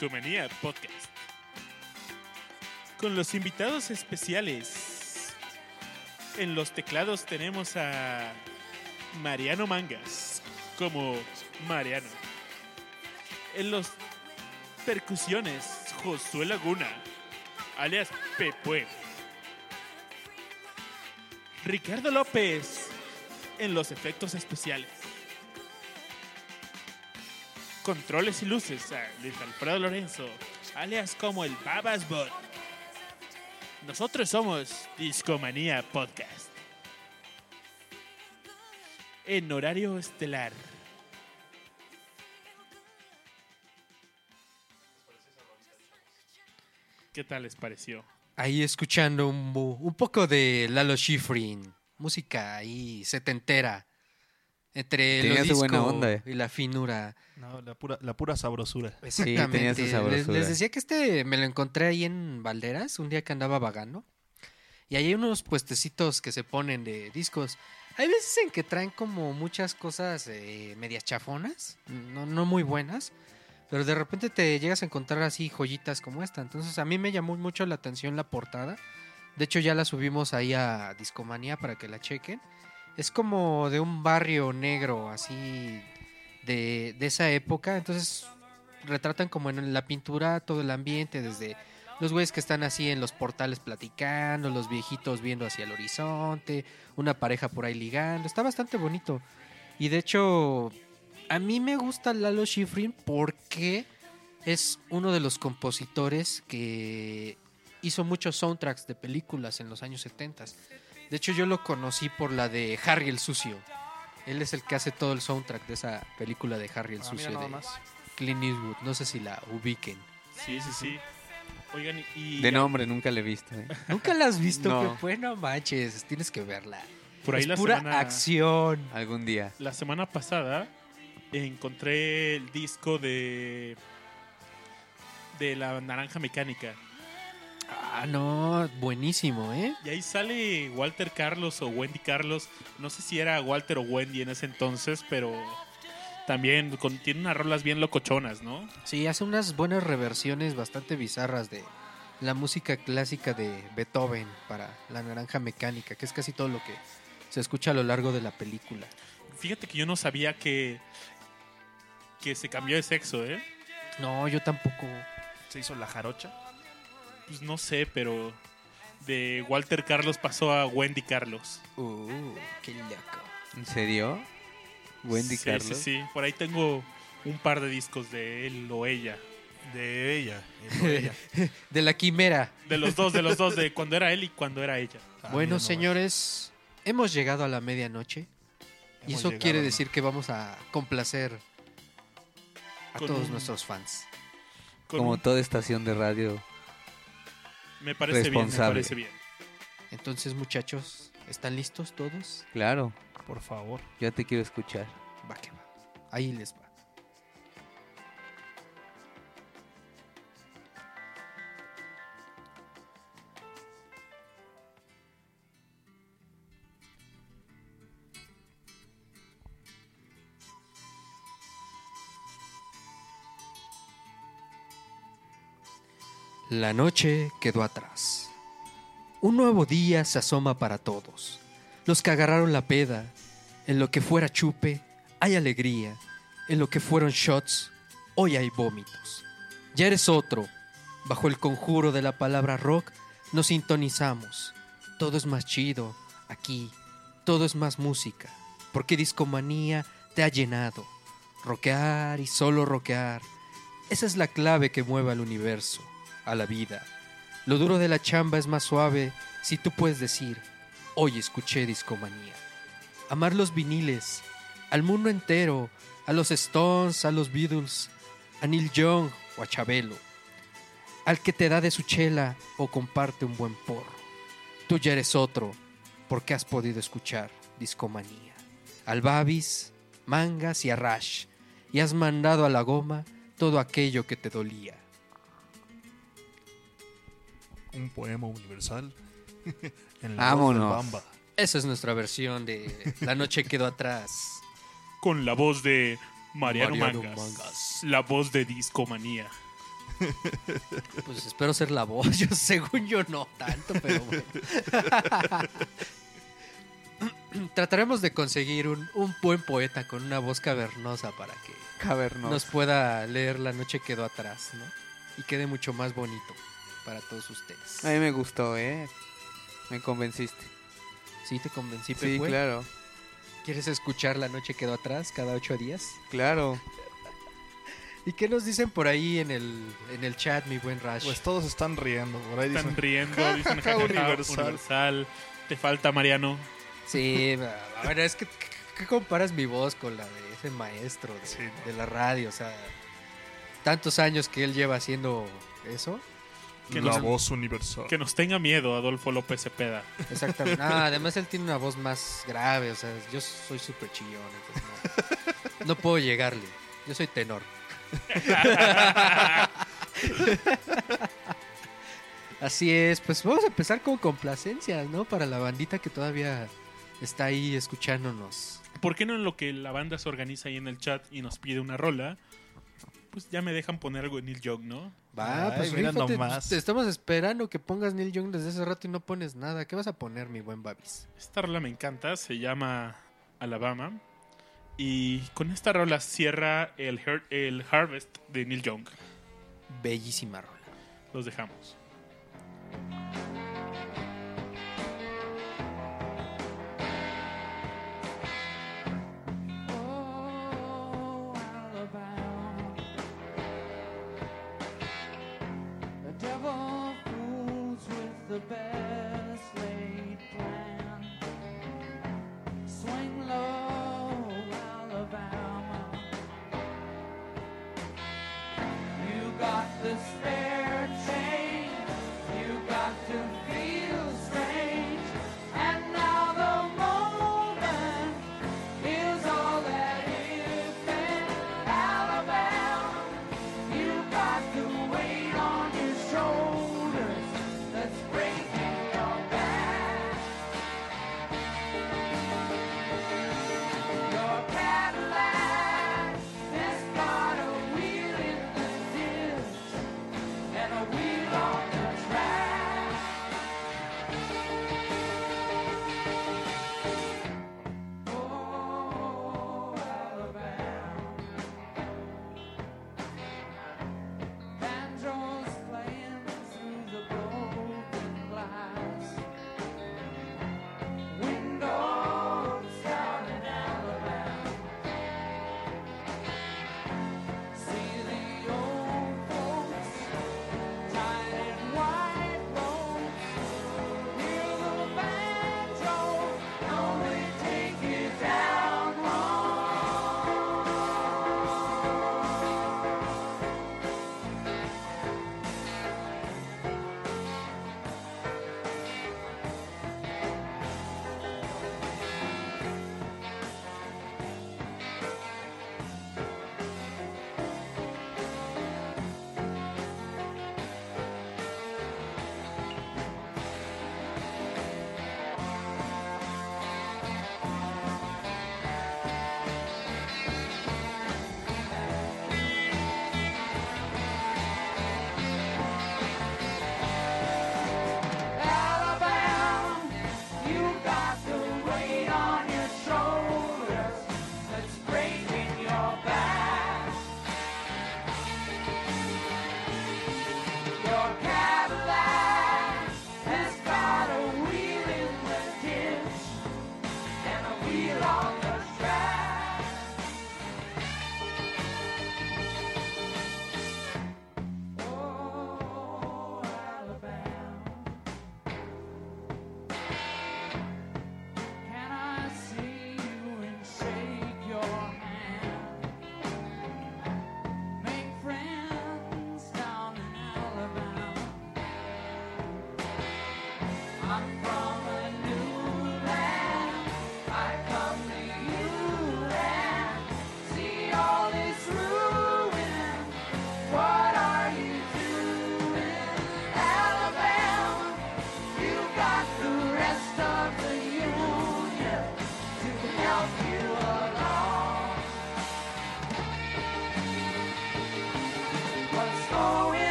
Discomanía Podcast. Con los invitados especiales. En los teclados tenemos a Mariano Mangas como Mariano. En los percusiones, Josué Laguna, alias Pepue. Ricardo López en los efectos especiales. Controles y luces a Luis Alfredo Lorenzo, alias como el Babas Bot. Nosotros somos Discomanía Podcast. En horario estelar. ¿Qué tal les pareció? Ahí escuchando un, un poco de Lalo Schifrin, música ahí setentera. Entre Tenía lo disco buena onda, eh. y la finura. No, la pura, la pura sabrosura. Exactamente. tenía su les, sabrosura. les decía que este me lo encontré ahí en Valderas, un día que andaba vagando. Y ahí hay unos puestecitos que se ponen de discos. Hay veces en que traen como muchas cosas eh, medias chafonas, no, no muy buenas, pero de repente te llegas a encontrar así joyitas como esta. Entonces a mí me llamó mucho la atención la portada. De hecho ya la subimos ahí a Discomanía para que la chequen. Es como de un barrio negro así de, de esa época. Entonces retratan como en la pintura todo el ambiente, desde los güeyes que están así en los portales platicando, los viejitos viendo hacia el horizonte, una pareja por ahí ligando. Está bastante bonito. Y de hecho, a mí me gusta Lalo Schifrin porque es uno de los compositores que hizo muchos soundtracks de películas en los años 70. De hecho, yo lo conocí por la de Harry el Sucio. Él es el que hace todo el soundtrack de esa película de Harry el Ah, Sucio de más. Clint Eastwood. No sé si la ubiquen. Sí, sí, sí. Oigan, y De nombre, nunca le he visto. eh. ¿Nunca la has visto? No. Qué bueno, manches. Tienes que verla. por ahí es la pura semana, acción. Algún día. la semana pasada encontré el disco de de la Naranja Mecánica. Ah, no, buenísimo, ¿eh? Y ahí sale Walter Carlos o Wendy Carlos. No sé si era Walter o Wendy en ese entonces, pero también con- tiene unas rolas bien locochonas, ¿no? Sí, hace unas buenas reversiones bastante bizarras de la música clásica de Beethoven para La Naranja Mecánica, que es casi todo lo que se escucha a lo largo de la película. Fíjate que yo no sabía que que se cambió de sexo, ¿eh? No, yo tampoco. Se hizo la jarocha. Pues no sé, pero de Walter Carlos pasó a Wendy Carlos. Uh, qué loco. ¿En serio? Wendy sí, Carlos. Sí, sí, por ahí tengo un par de discos de él o ella. De ella. el de ella. De la quimera. De los dos, de los dos, de cuando era él y cuando era ella. Ah, bueno, señores, hemos llegado a la medianoche. Y eso llegado, quiere ¿no? decir que vamos a complacer a Con todos un- nuestros fans. Con Como un- toda estación de radio. Me parece bien, me responsable. parece bien. Entonces, muchachos, ¿están listos todos? Claro, Por favor. ya te quiero escuchar. Va que va. Ahí les va. La noche quedó atrás. Un nuevo día se asoma para todos. Los que agarraron la peda, en lo que fuera chupe, hay alegría. En lo que fueron shots, hoy hay vómitos. Ya eres otro. Bajo el conjuro de la palabra rock, nos sintonizamos. Todo es más chido aquí. Todo es más música. Porque discomanía te ha llenado. Rockear y solo rockear. Esa es la clave que mueve al universo, a la vida. Lo duro de la chamba es más suave si tú puedes decir, hoy escuché discomanía. Amar los viniles, al mundo entero, a los Stones, a los Beatles, a Neil Young o a Chabelo. Al que te da de su chela o comparte un buen porro. Tú ya eres otro porque has podido escuchar discomanía. Al Babis, mangas y a Rash. Y has mandado a la goma todo aquello que te dolía. Un poema universal. en la voz del Vámonos. Bamba. Esa es nuestra versión de La noche quedó atrás. Con la voz de Mariano, Mariano Mangas, Mangas. La voz de Discomanía. Pues espero ser la voz. Yo, según yo, no tanto, pero bueno. Trataremos de conseguir un, un buen poeta con una voz cavernosa para que Cavernoso. nos pueda leer La noche quedó atrás, ¿no? Y quede mucho más bonito para todos ustedes. A mí me gustó, ¿eh? Me convenciste. ¿Sí te convencí, Sí, Pepue? claro. ¿Quieres escuchar La noche quedó atrás cada ocho días? Claro. ¿Y qué nos dicen por ahí en el, en el chat, mi buen Rash? Pues todos están riendo. Por ahí Están dicen, riendo, dicen Ja, ja, jajaja, universal. universal. Te falta Mariano. Sí, a ver, es que ¿qué- ¿qué comparas mi voz con la de ese maestro de, Sí, no. de la radio? O sea, tantos años que él lleva haciendo eso. Que la nos- voz universal. Que nos tenga miedo Adolfo López Cepeda. Exactamente. Ah, además él tiene una voz más grave, o sea, yo soy súper chillón, entonces no, no puedo llegarle. Yo soy tenor. Así es, pues vamos a empezar con complacencias, ¿no? Para la bandita que todavía está ahí escuchándonos. ¿Por qué no en lo que la banda se organiza ahí en el chat y nos pide una rola? Pues ya me dejan poner algo de Neil Young, ¿no? Va, Ay, pues mira rífate, nomás. te estamos esperando que pongas Neil Young desde hace rato y no pones nada. ¿Qué vas a poner, mi buen Babis? Esta rola me encanta, se llama Alabama. Y con esta rola cierra el, Her- el Harvest de Neil Young. Bellísima rola. Los dejamos. The best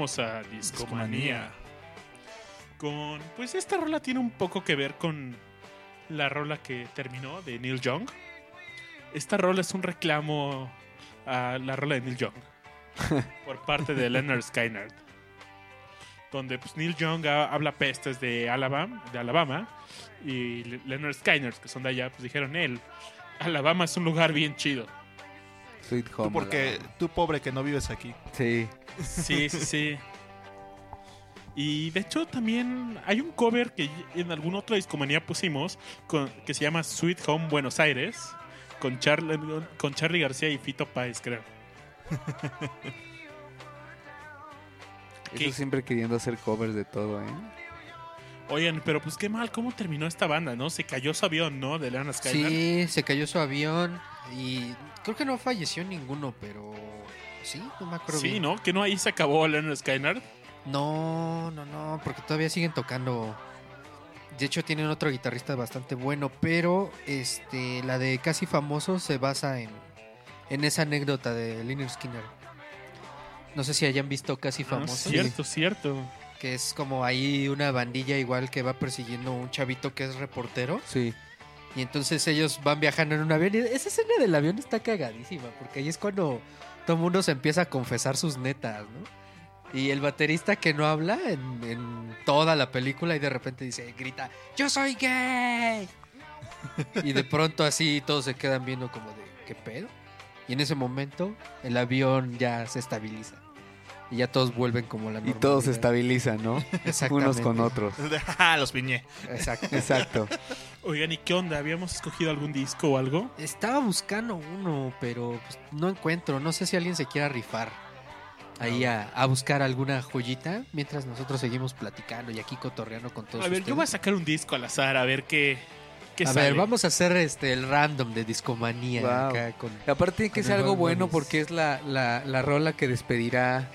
A Discomanía. Con. Pues esta rola tiene un poco que ver con la rola que terminó de Neil Young. Esta rola es un reclamo a la rola de Neil Young. por parte de Leonard Skinner. Donde pues, Neil Young ha- habla pestes de Alabama, de Alabama. Y Le- Leonard Skinner, que son de allá, pues dijeron él. Alabama es un lugar bien chido. Sweet Home. Tú porque Alabama. tú pobre que no vives aquí. Sí. Sí, sí, sí. Y de hecho también hay un cover que en alguna otra discomanía pusimos con- que se llama Sweet Home Buenos Aires con, Charlie con Charlie García y Fito Páez, creo. Eso siempre queriendo hacer covers de todo, ¿eh? Oigan, pero pues qué mal, ¿cómo terminó esta banda, no? Se cayó su avión, ¿no? De Leona Skylar. Sí, se cayó su avión y creo que no falleció ninguno, pero sí, no me acuerdo Sí, bien. ¿no? Que no ahí se acabó Leonard Skynar. No, no, no, porque todavía siguen tocando. De hecho, tienen otro guitarrista bastante bueno, pero este, la de Casi Famoso se basa en, en esa anécdota de Lynyrd Skinner. No sé si hayan visto Casi Ah, Famoso. cierto, cierto. Que es como ahí una bandilla igual que va persiguiendo un chavito que es reportero. Sí. Y entonces ellos van viajando en un avión. Y esa escena del avión está cagadísima, porque ahí es cuando todo el mundo se empieza a confesar sus netas, ¿no? Y el baterista que no habla en, en toda la película y de repente dice, grita, yo soy gay. y de pronto así todos se quedan viendo como de, ¿qué pedo? Y en ese momento el avión ya se estabiliza. Y ya todos vuelven como la Y todos se normalidad. estabilizan, ¿no? Exactamente. Unos con otros. Ah, los piñé. Exacto. Exacto. Oigan, ¿y qué onda? ¿Habíamos escogido algún disco o algo? Estaba buscando uno, pero pues, no encuentro. No sé si alguien se quiera rifar ahí a, a buscar alguna joyita mientras nosotros seguimos platicando y aquí cotorreando con todos A ver, yo voy a sacar un disco al azar a ver qué, qué A sale. ver, vamos a hacer este el random de discomanía Wow. acá con Aparte tiene que ser algo bueno porque es la, la, la rola que despedirá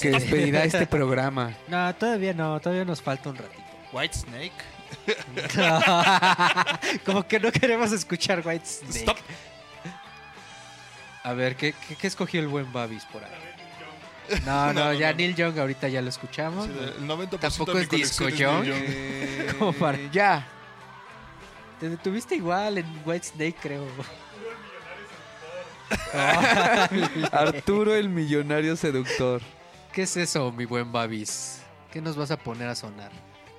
que despedirá este programa. No, todavía no, todavía nos falta un ratito. White Snake. Como que no queremos escuchar White Snake. Stop. A ver, ¿qué, qué, qué escogió el buen Babis por ahí? No, no, No, no, ya no. Neil Young ahorita ya lo escuchamos. El 90% Tampoco de mi es disco Young. Neil Young. Como para- Ya. Te detuviste igual en White Snake, creo. Arturo el millonario seductor. ¿Qué es eso, mi buen Babis? ¿Qué nos vas a poner a sonar?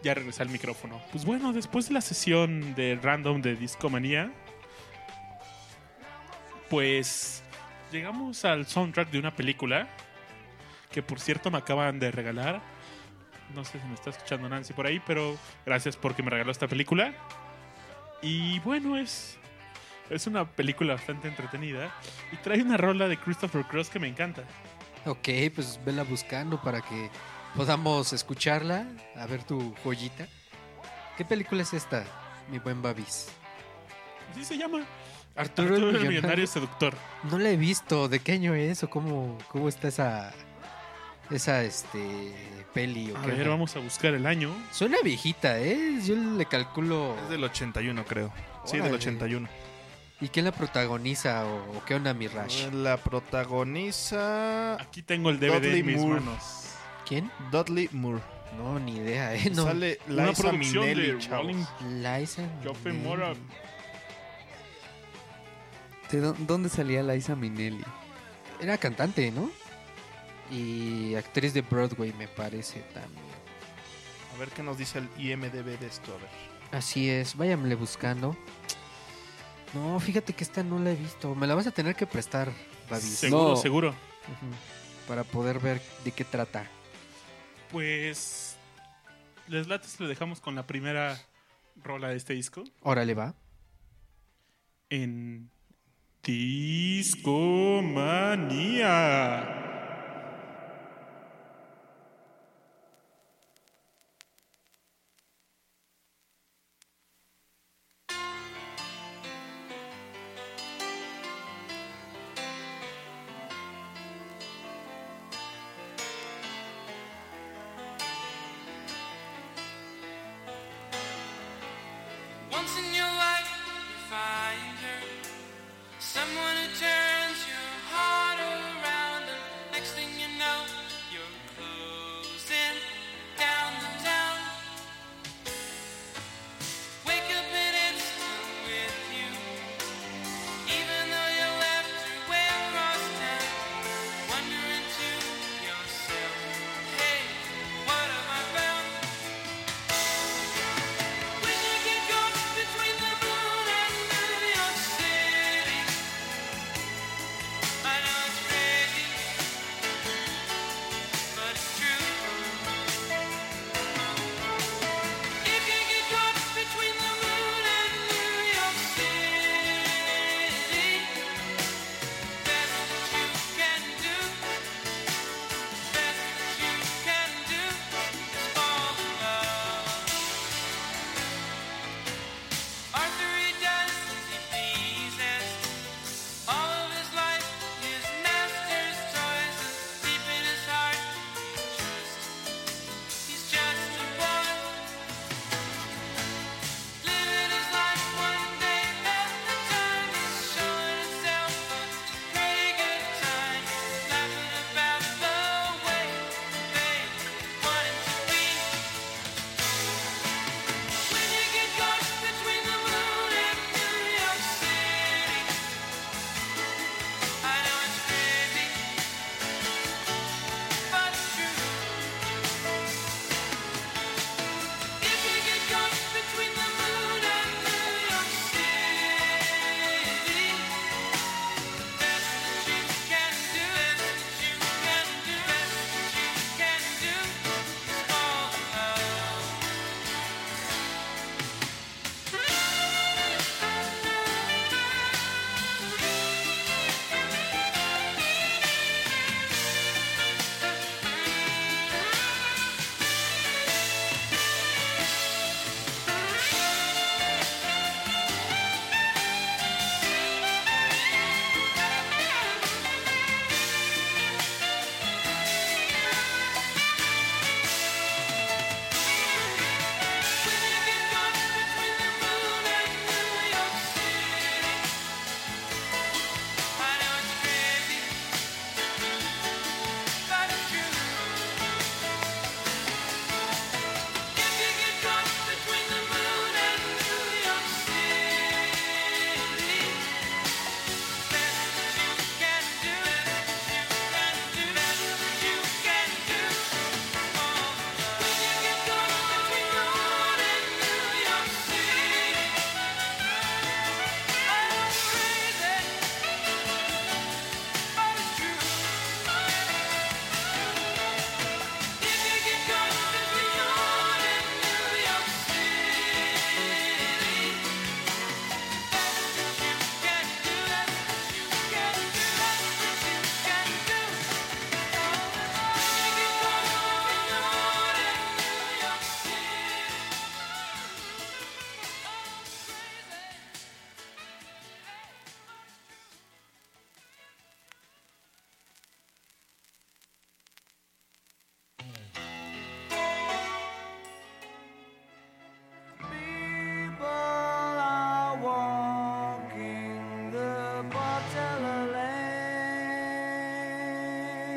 Ya regresé al micrófono. Pues bueno, después de la sesión de random de Discomanía, pues llegamos al soundtrack de una película que por cierto me acaban de regalar. No sé si me está escuchando Nancy por ahí, pero gracias porque me regaló esta película. Y bueno, es es una película bastante entretenida y trae una rola de Christopher Cross que me encanta. Ok, pues vela buscando para que podamos escucharla, a ver tu joyita. ¿Qué película es esta, mi buen Babis? Así se llama. Arturo, Arturo el el millonario. millonario seductor. No la he visto. ¿De qué año es o cómo, cómo está esa esa este peli o A qué ver, onda? vamos a buscar el año. Suena viejita, ¿eh? Yo le calculo. Es del 81, creo. Sí, del Órale. 81. ¿Y quién la protagoniza o, o qué onda, mi Rash? La protagoniza Aquí tengo el DVD Dudley en mis Moore. manos. ¿Quién? Dudley Moore. No, ni idea, ¿eh? No. Sale Una Liza producción Minnelli, de chavos. Rolling Liza Joffrey Minnelli. Mora. ¿De dó- dónde salía Liza Minnelli? Era cantante, ¿no? Y actriz de Broadway, me parece también. A ver qué nos dice el IMDB de esto. A ver. Así es, váyanle buscando. No, fíjate que esta no la he visto. Me la vas a tener que prestar, Babis. Seguro, No. seguro. Ujú. Para poder ver de qué trata. Pues. Les late si lo dejamos con la primera rola de este disco. Órale, va. En. Discomanía.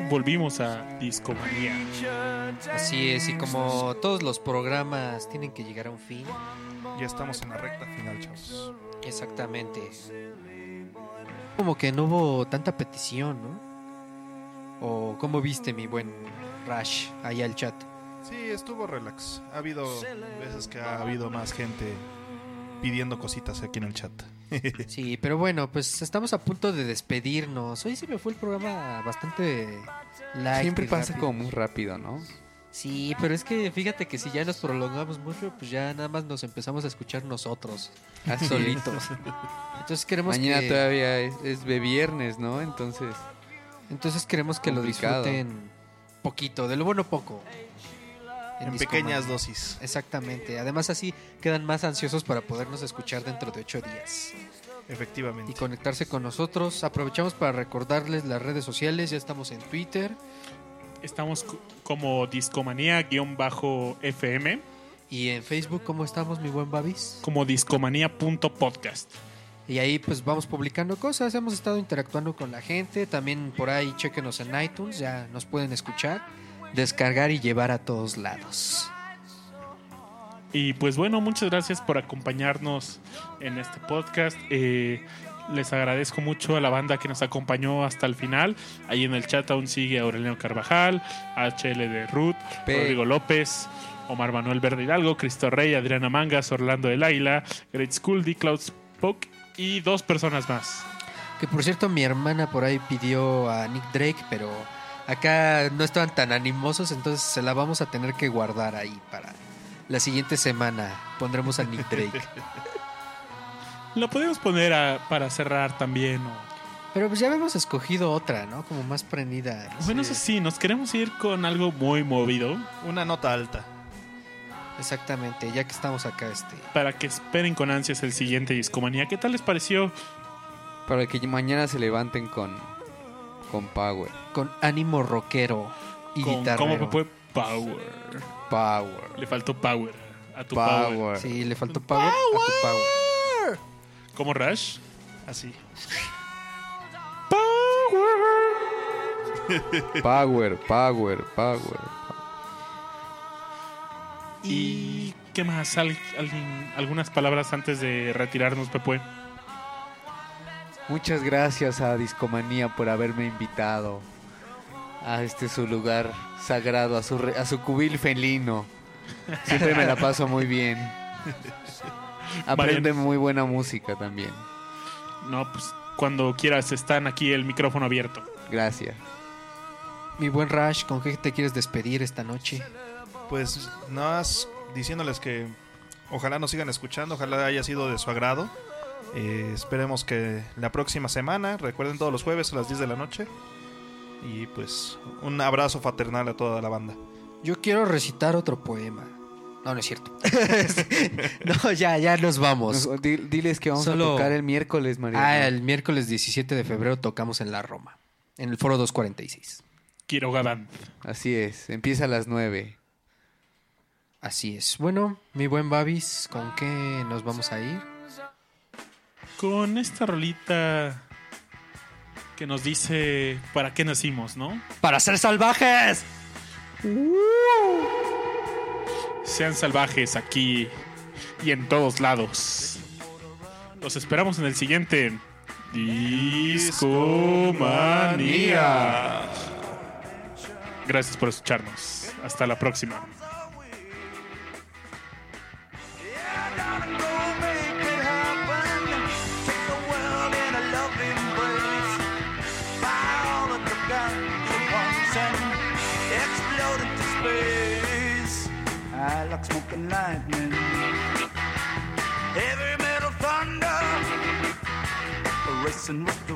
Volvimos a Discomanía. Así es, y como todos los programas tienen que llegar a un fin, Ya estamos en la recta final, chavos. exactamente. Como que no hubo tanta petición, ¿no? O cómo viste mi buen Rash ahí al chat. Sí, estuvo relax. Ha habido veces que ha habido más gente pidiendo cositas aquí en el chat. Sí, pero bueno, pues estamos a punto de despedirnos. Hoy se me fue el programa bastante light. Siempre y pasa rápido. como muy rápido, ¿no? Sí, pero es que fíjate que si ya nos prolongamos mucho, pues ya nada más nos empezamos a escuchar nosotros, solitos. Entonces queremos Mañana que, todavía es, es de viernes, ¿no? Entonces, entonces queremos que Complicado. lo disfruten poquito, de lo bueno poco. En pequeñas dosis. Exactamente. Además así quedan más ansiosos para podernos escuchar dentro de ocho días y Efectivamente. conectarse con nosotros. Aprovechamos para recordarles las redes sociales. Ya estamos en Twitter Estamos co- como Discomanía-FM, y en Facebook. ¿Cómo estamos, mi buen Babis? como Discomanía.podcast. Y ahí pues vamos publicando cosas, hemos estado interactuando con la gente, también por ahí chequenos en iTunes, ya nos pueden escuchar, descargar y llevar a todos lados. Y pues bueno, muchas gracias por acompañarnos en este podcast. Eh, les agradezco mucho a la banda que nos acompañó hasta el final. Ahí en el chat aún sigue Aurelio Carvajal, HL de Ruth, Rodrigo López, Omar Manuel Verde Hidalgo, Cristo Rey, Adriana Mangas, Orlando del Águila, Great School, D. Cloud Spoke y dos personas más. Que por cierto mi hermana por ahí pidió a Nick Drake, pero acá no estaban tan animosos, entonces se la vamos a tener que guardar ahí para la siguiente semana. Pondremos a Nick Drake. Lo podemos poner a- para cerrar también. o- Pero pues ya habíamos escogido otra, ¿no? Como más prendida. Bueno, eso sí, nos queremos ir con algo muy movido Una nota alta. Exactamente, ya que estamos acá este. para que esperen con ansias el siguiente Discomanía. ¿Qué tal les pareció? para que mañana se levanten con, con Power. Con ánimo rockero y Con guitarrero. ¿Cómo fue Power? Power. Le faltó Power a tu Power. Power. Sí, le faltó power, a tu power. ¿Cómo Rush? Así. Power, power, power. ¿Y qué más? ¿Al- alguien- algunas palabras antes de retirarnos, Pepe. Muchas gracias a Discomanía por haberme invitado a este su lugar sagrado, a su, re- a su cubil felino. Siempre me la paso muy bien. Aprende muy buena música también. No, pues cuando quieras, están aquí el micrófono abierto. Gracias. Mi buen Rash, ¿con qué te quieres despedir esta noche? Pues nada más diciéndoles que ojalá nos sigan escuchando, ojalá haya sido de su agrado. Eh, esperemos que la próxima semana, recuerden todos los jueves a las 10 de la noche. Y pues un abrazo fraternal a toda la banda. Yo quiero recitar otro poema. No, no es cierto. no, ya, ya nos vamos. Nos- di- diles que vamos Solo- a tocar el miércoles, María. Ah, el miércoles 17 de febrero tocamos en la Roma, en el foro 246. Quiero Band. Así es, empieza a las 9. Así es. Bueno, mi buen Babis, ¿con qué nos vamos a ir? Con esta rolita que nos dice para qué nacimos, ¿no? ¡Para ser salvajes! Sean salvajes aquí y en todos lados. Los esperamos en el siguiente Discomanía. Gracias por escucharnos. Hasta la próxima. Smoking lightning. Heavy metal thunder, racing with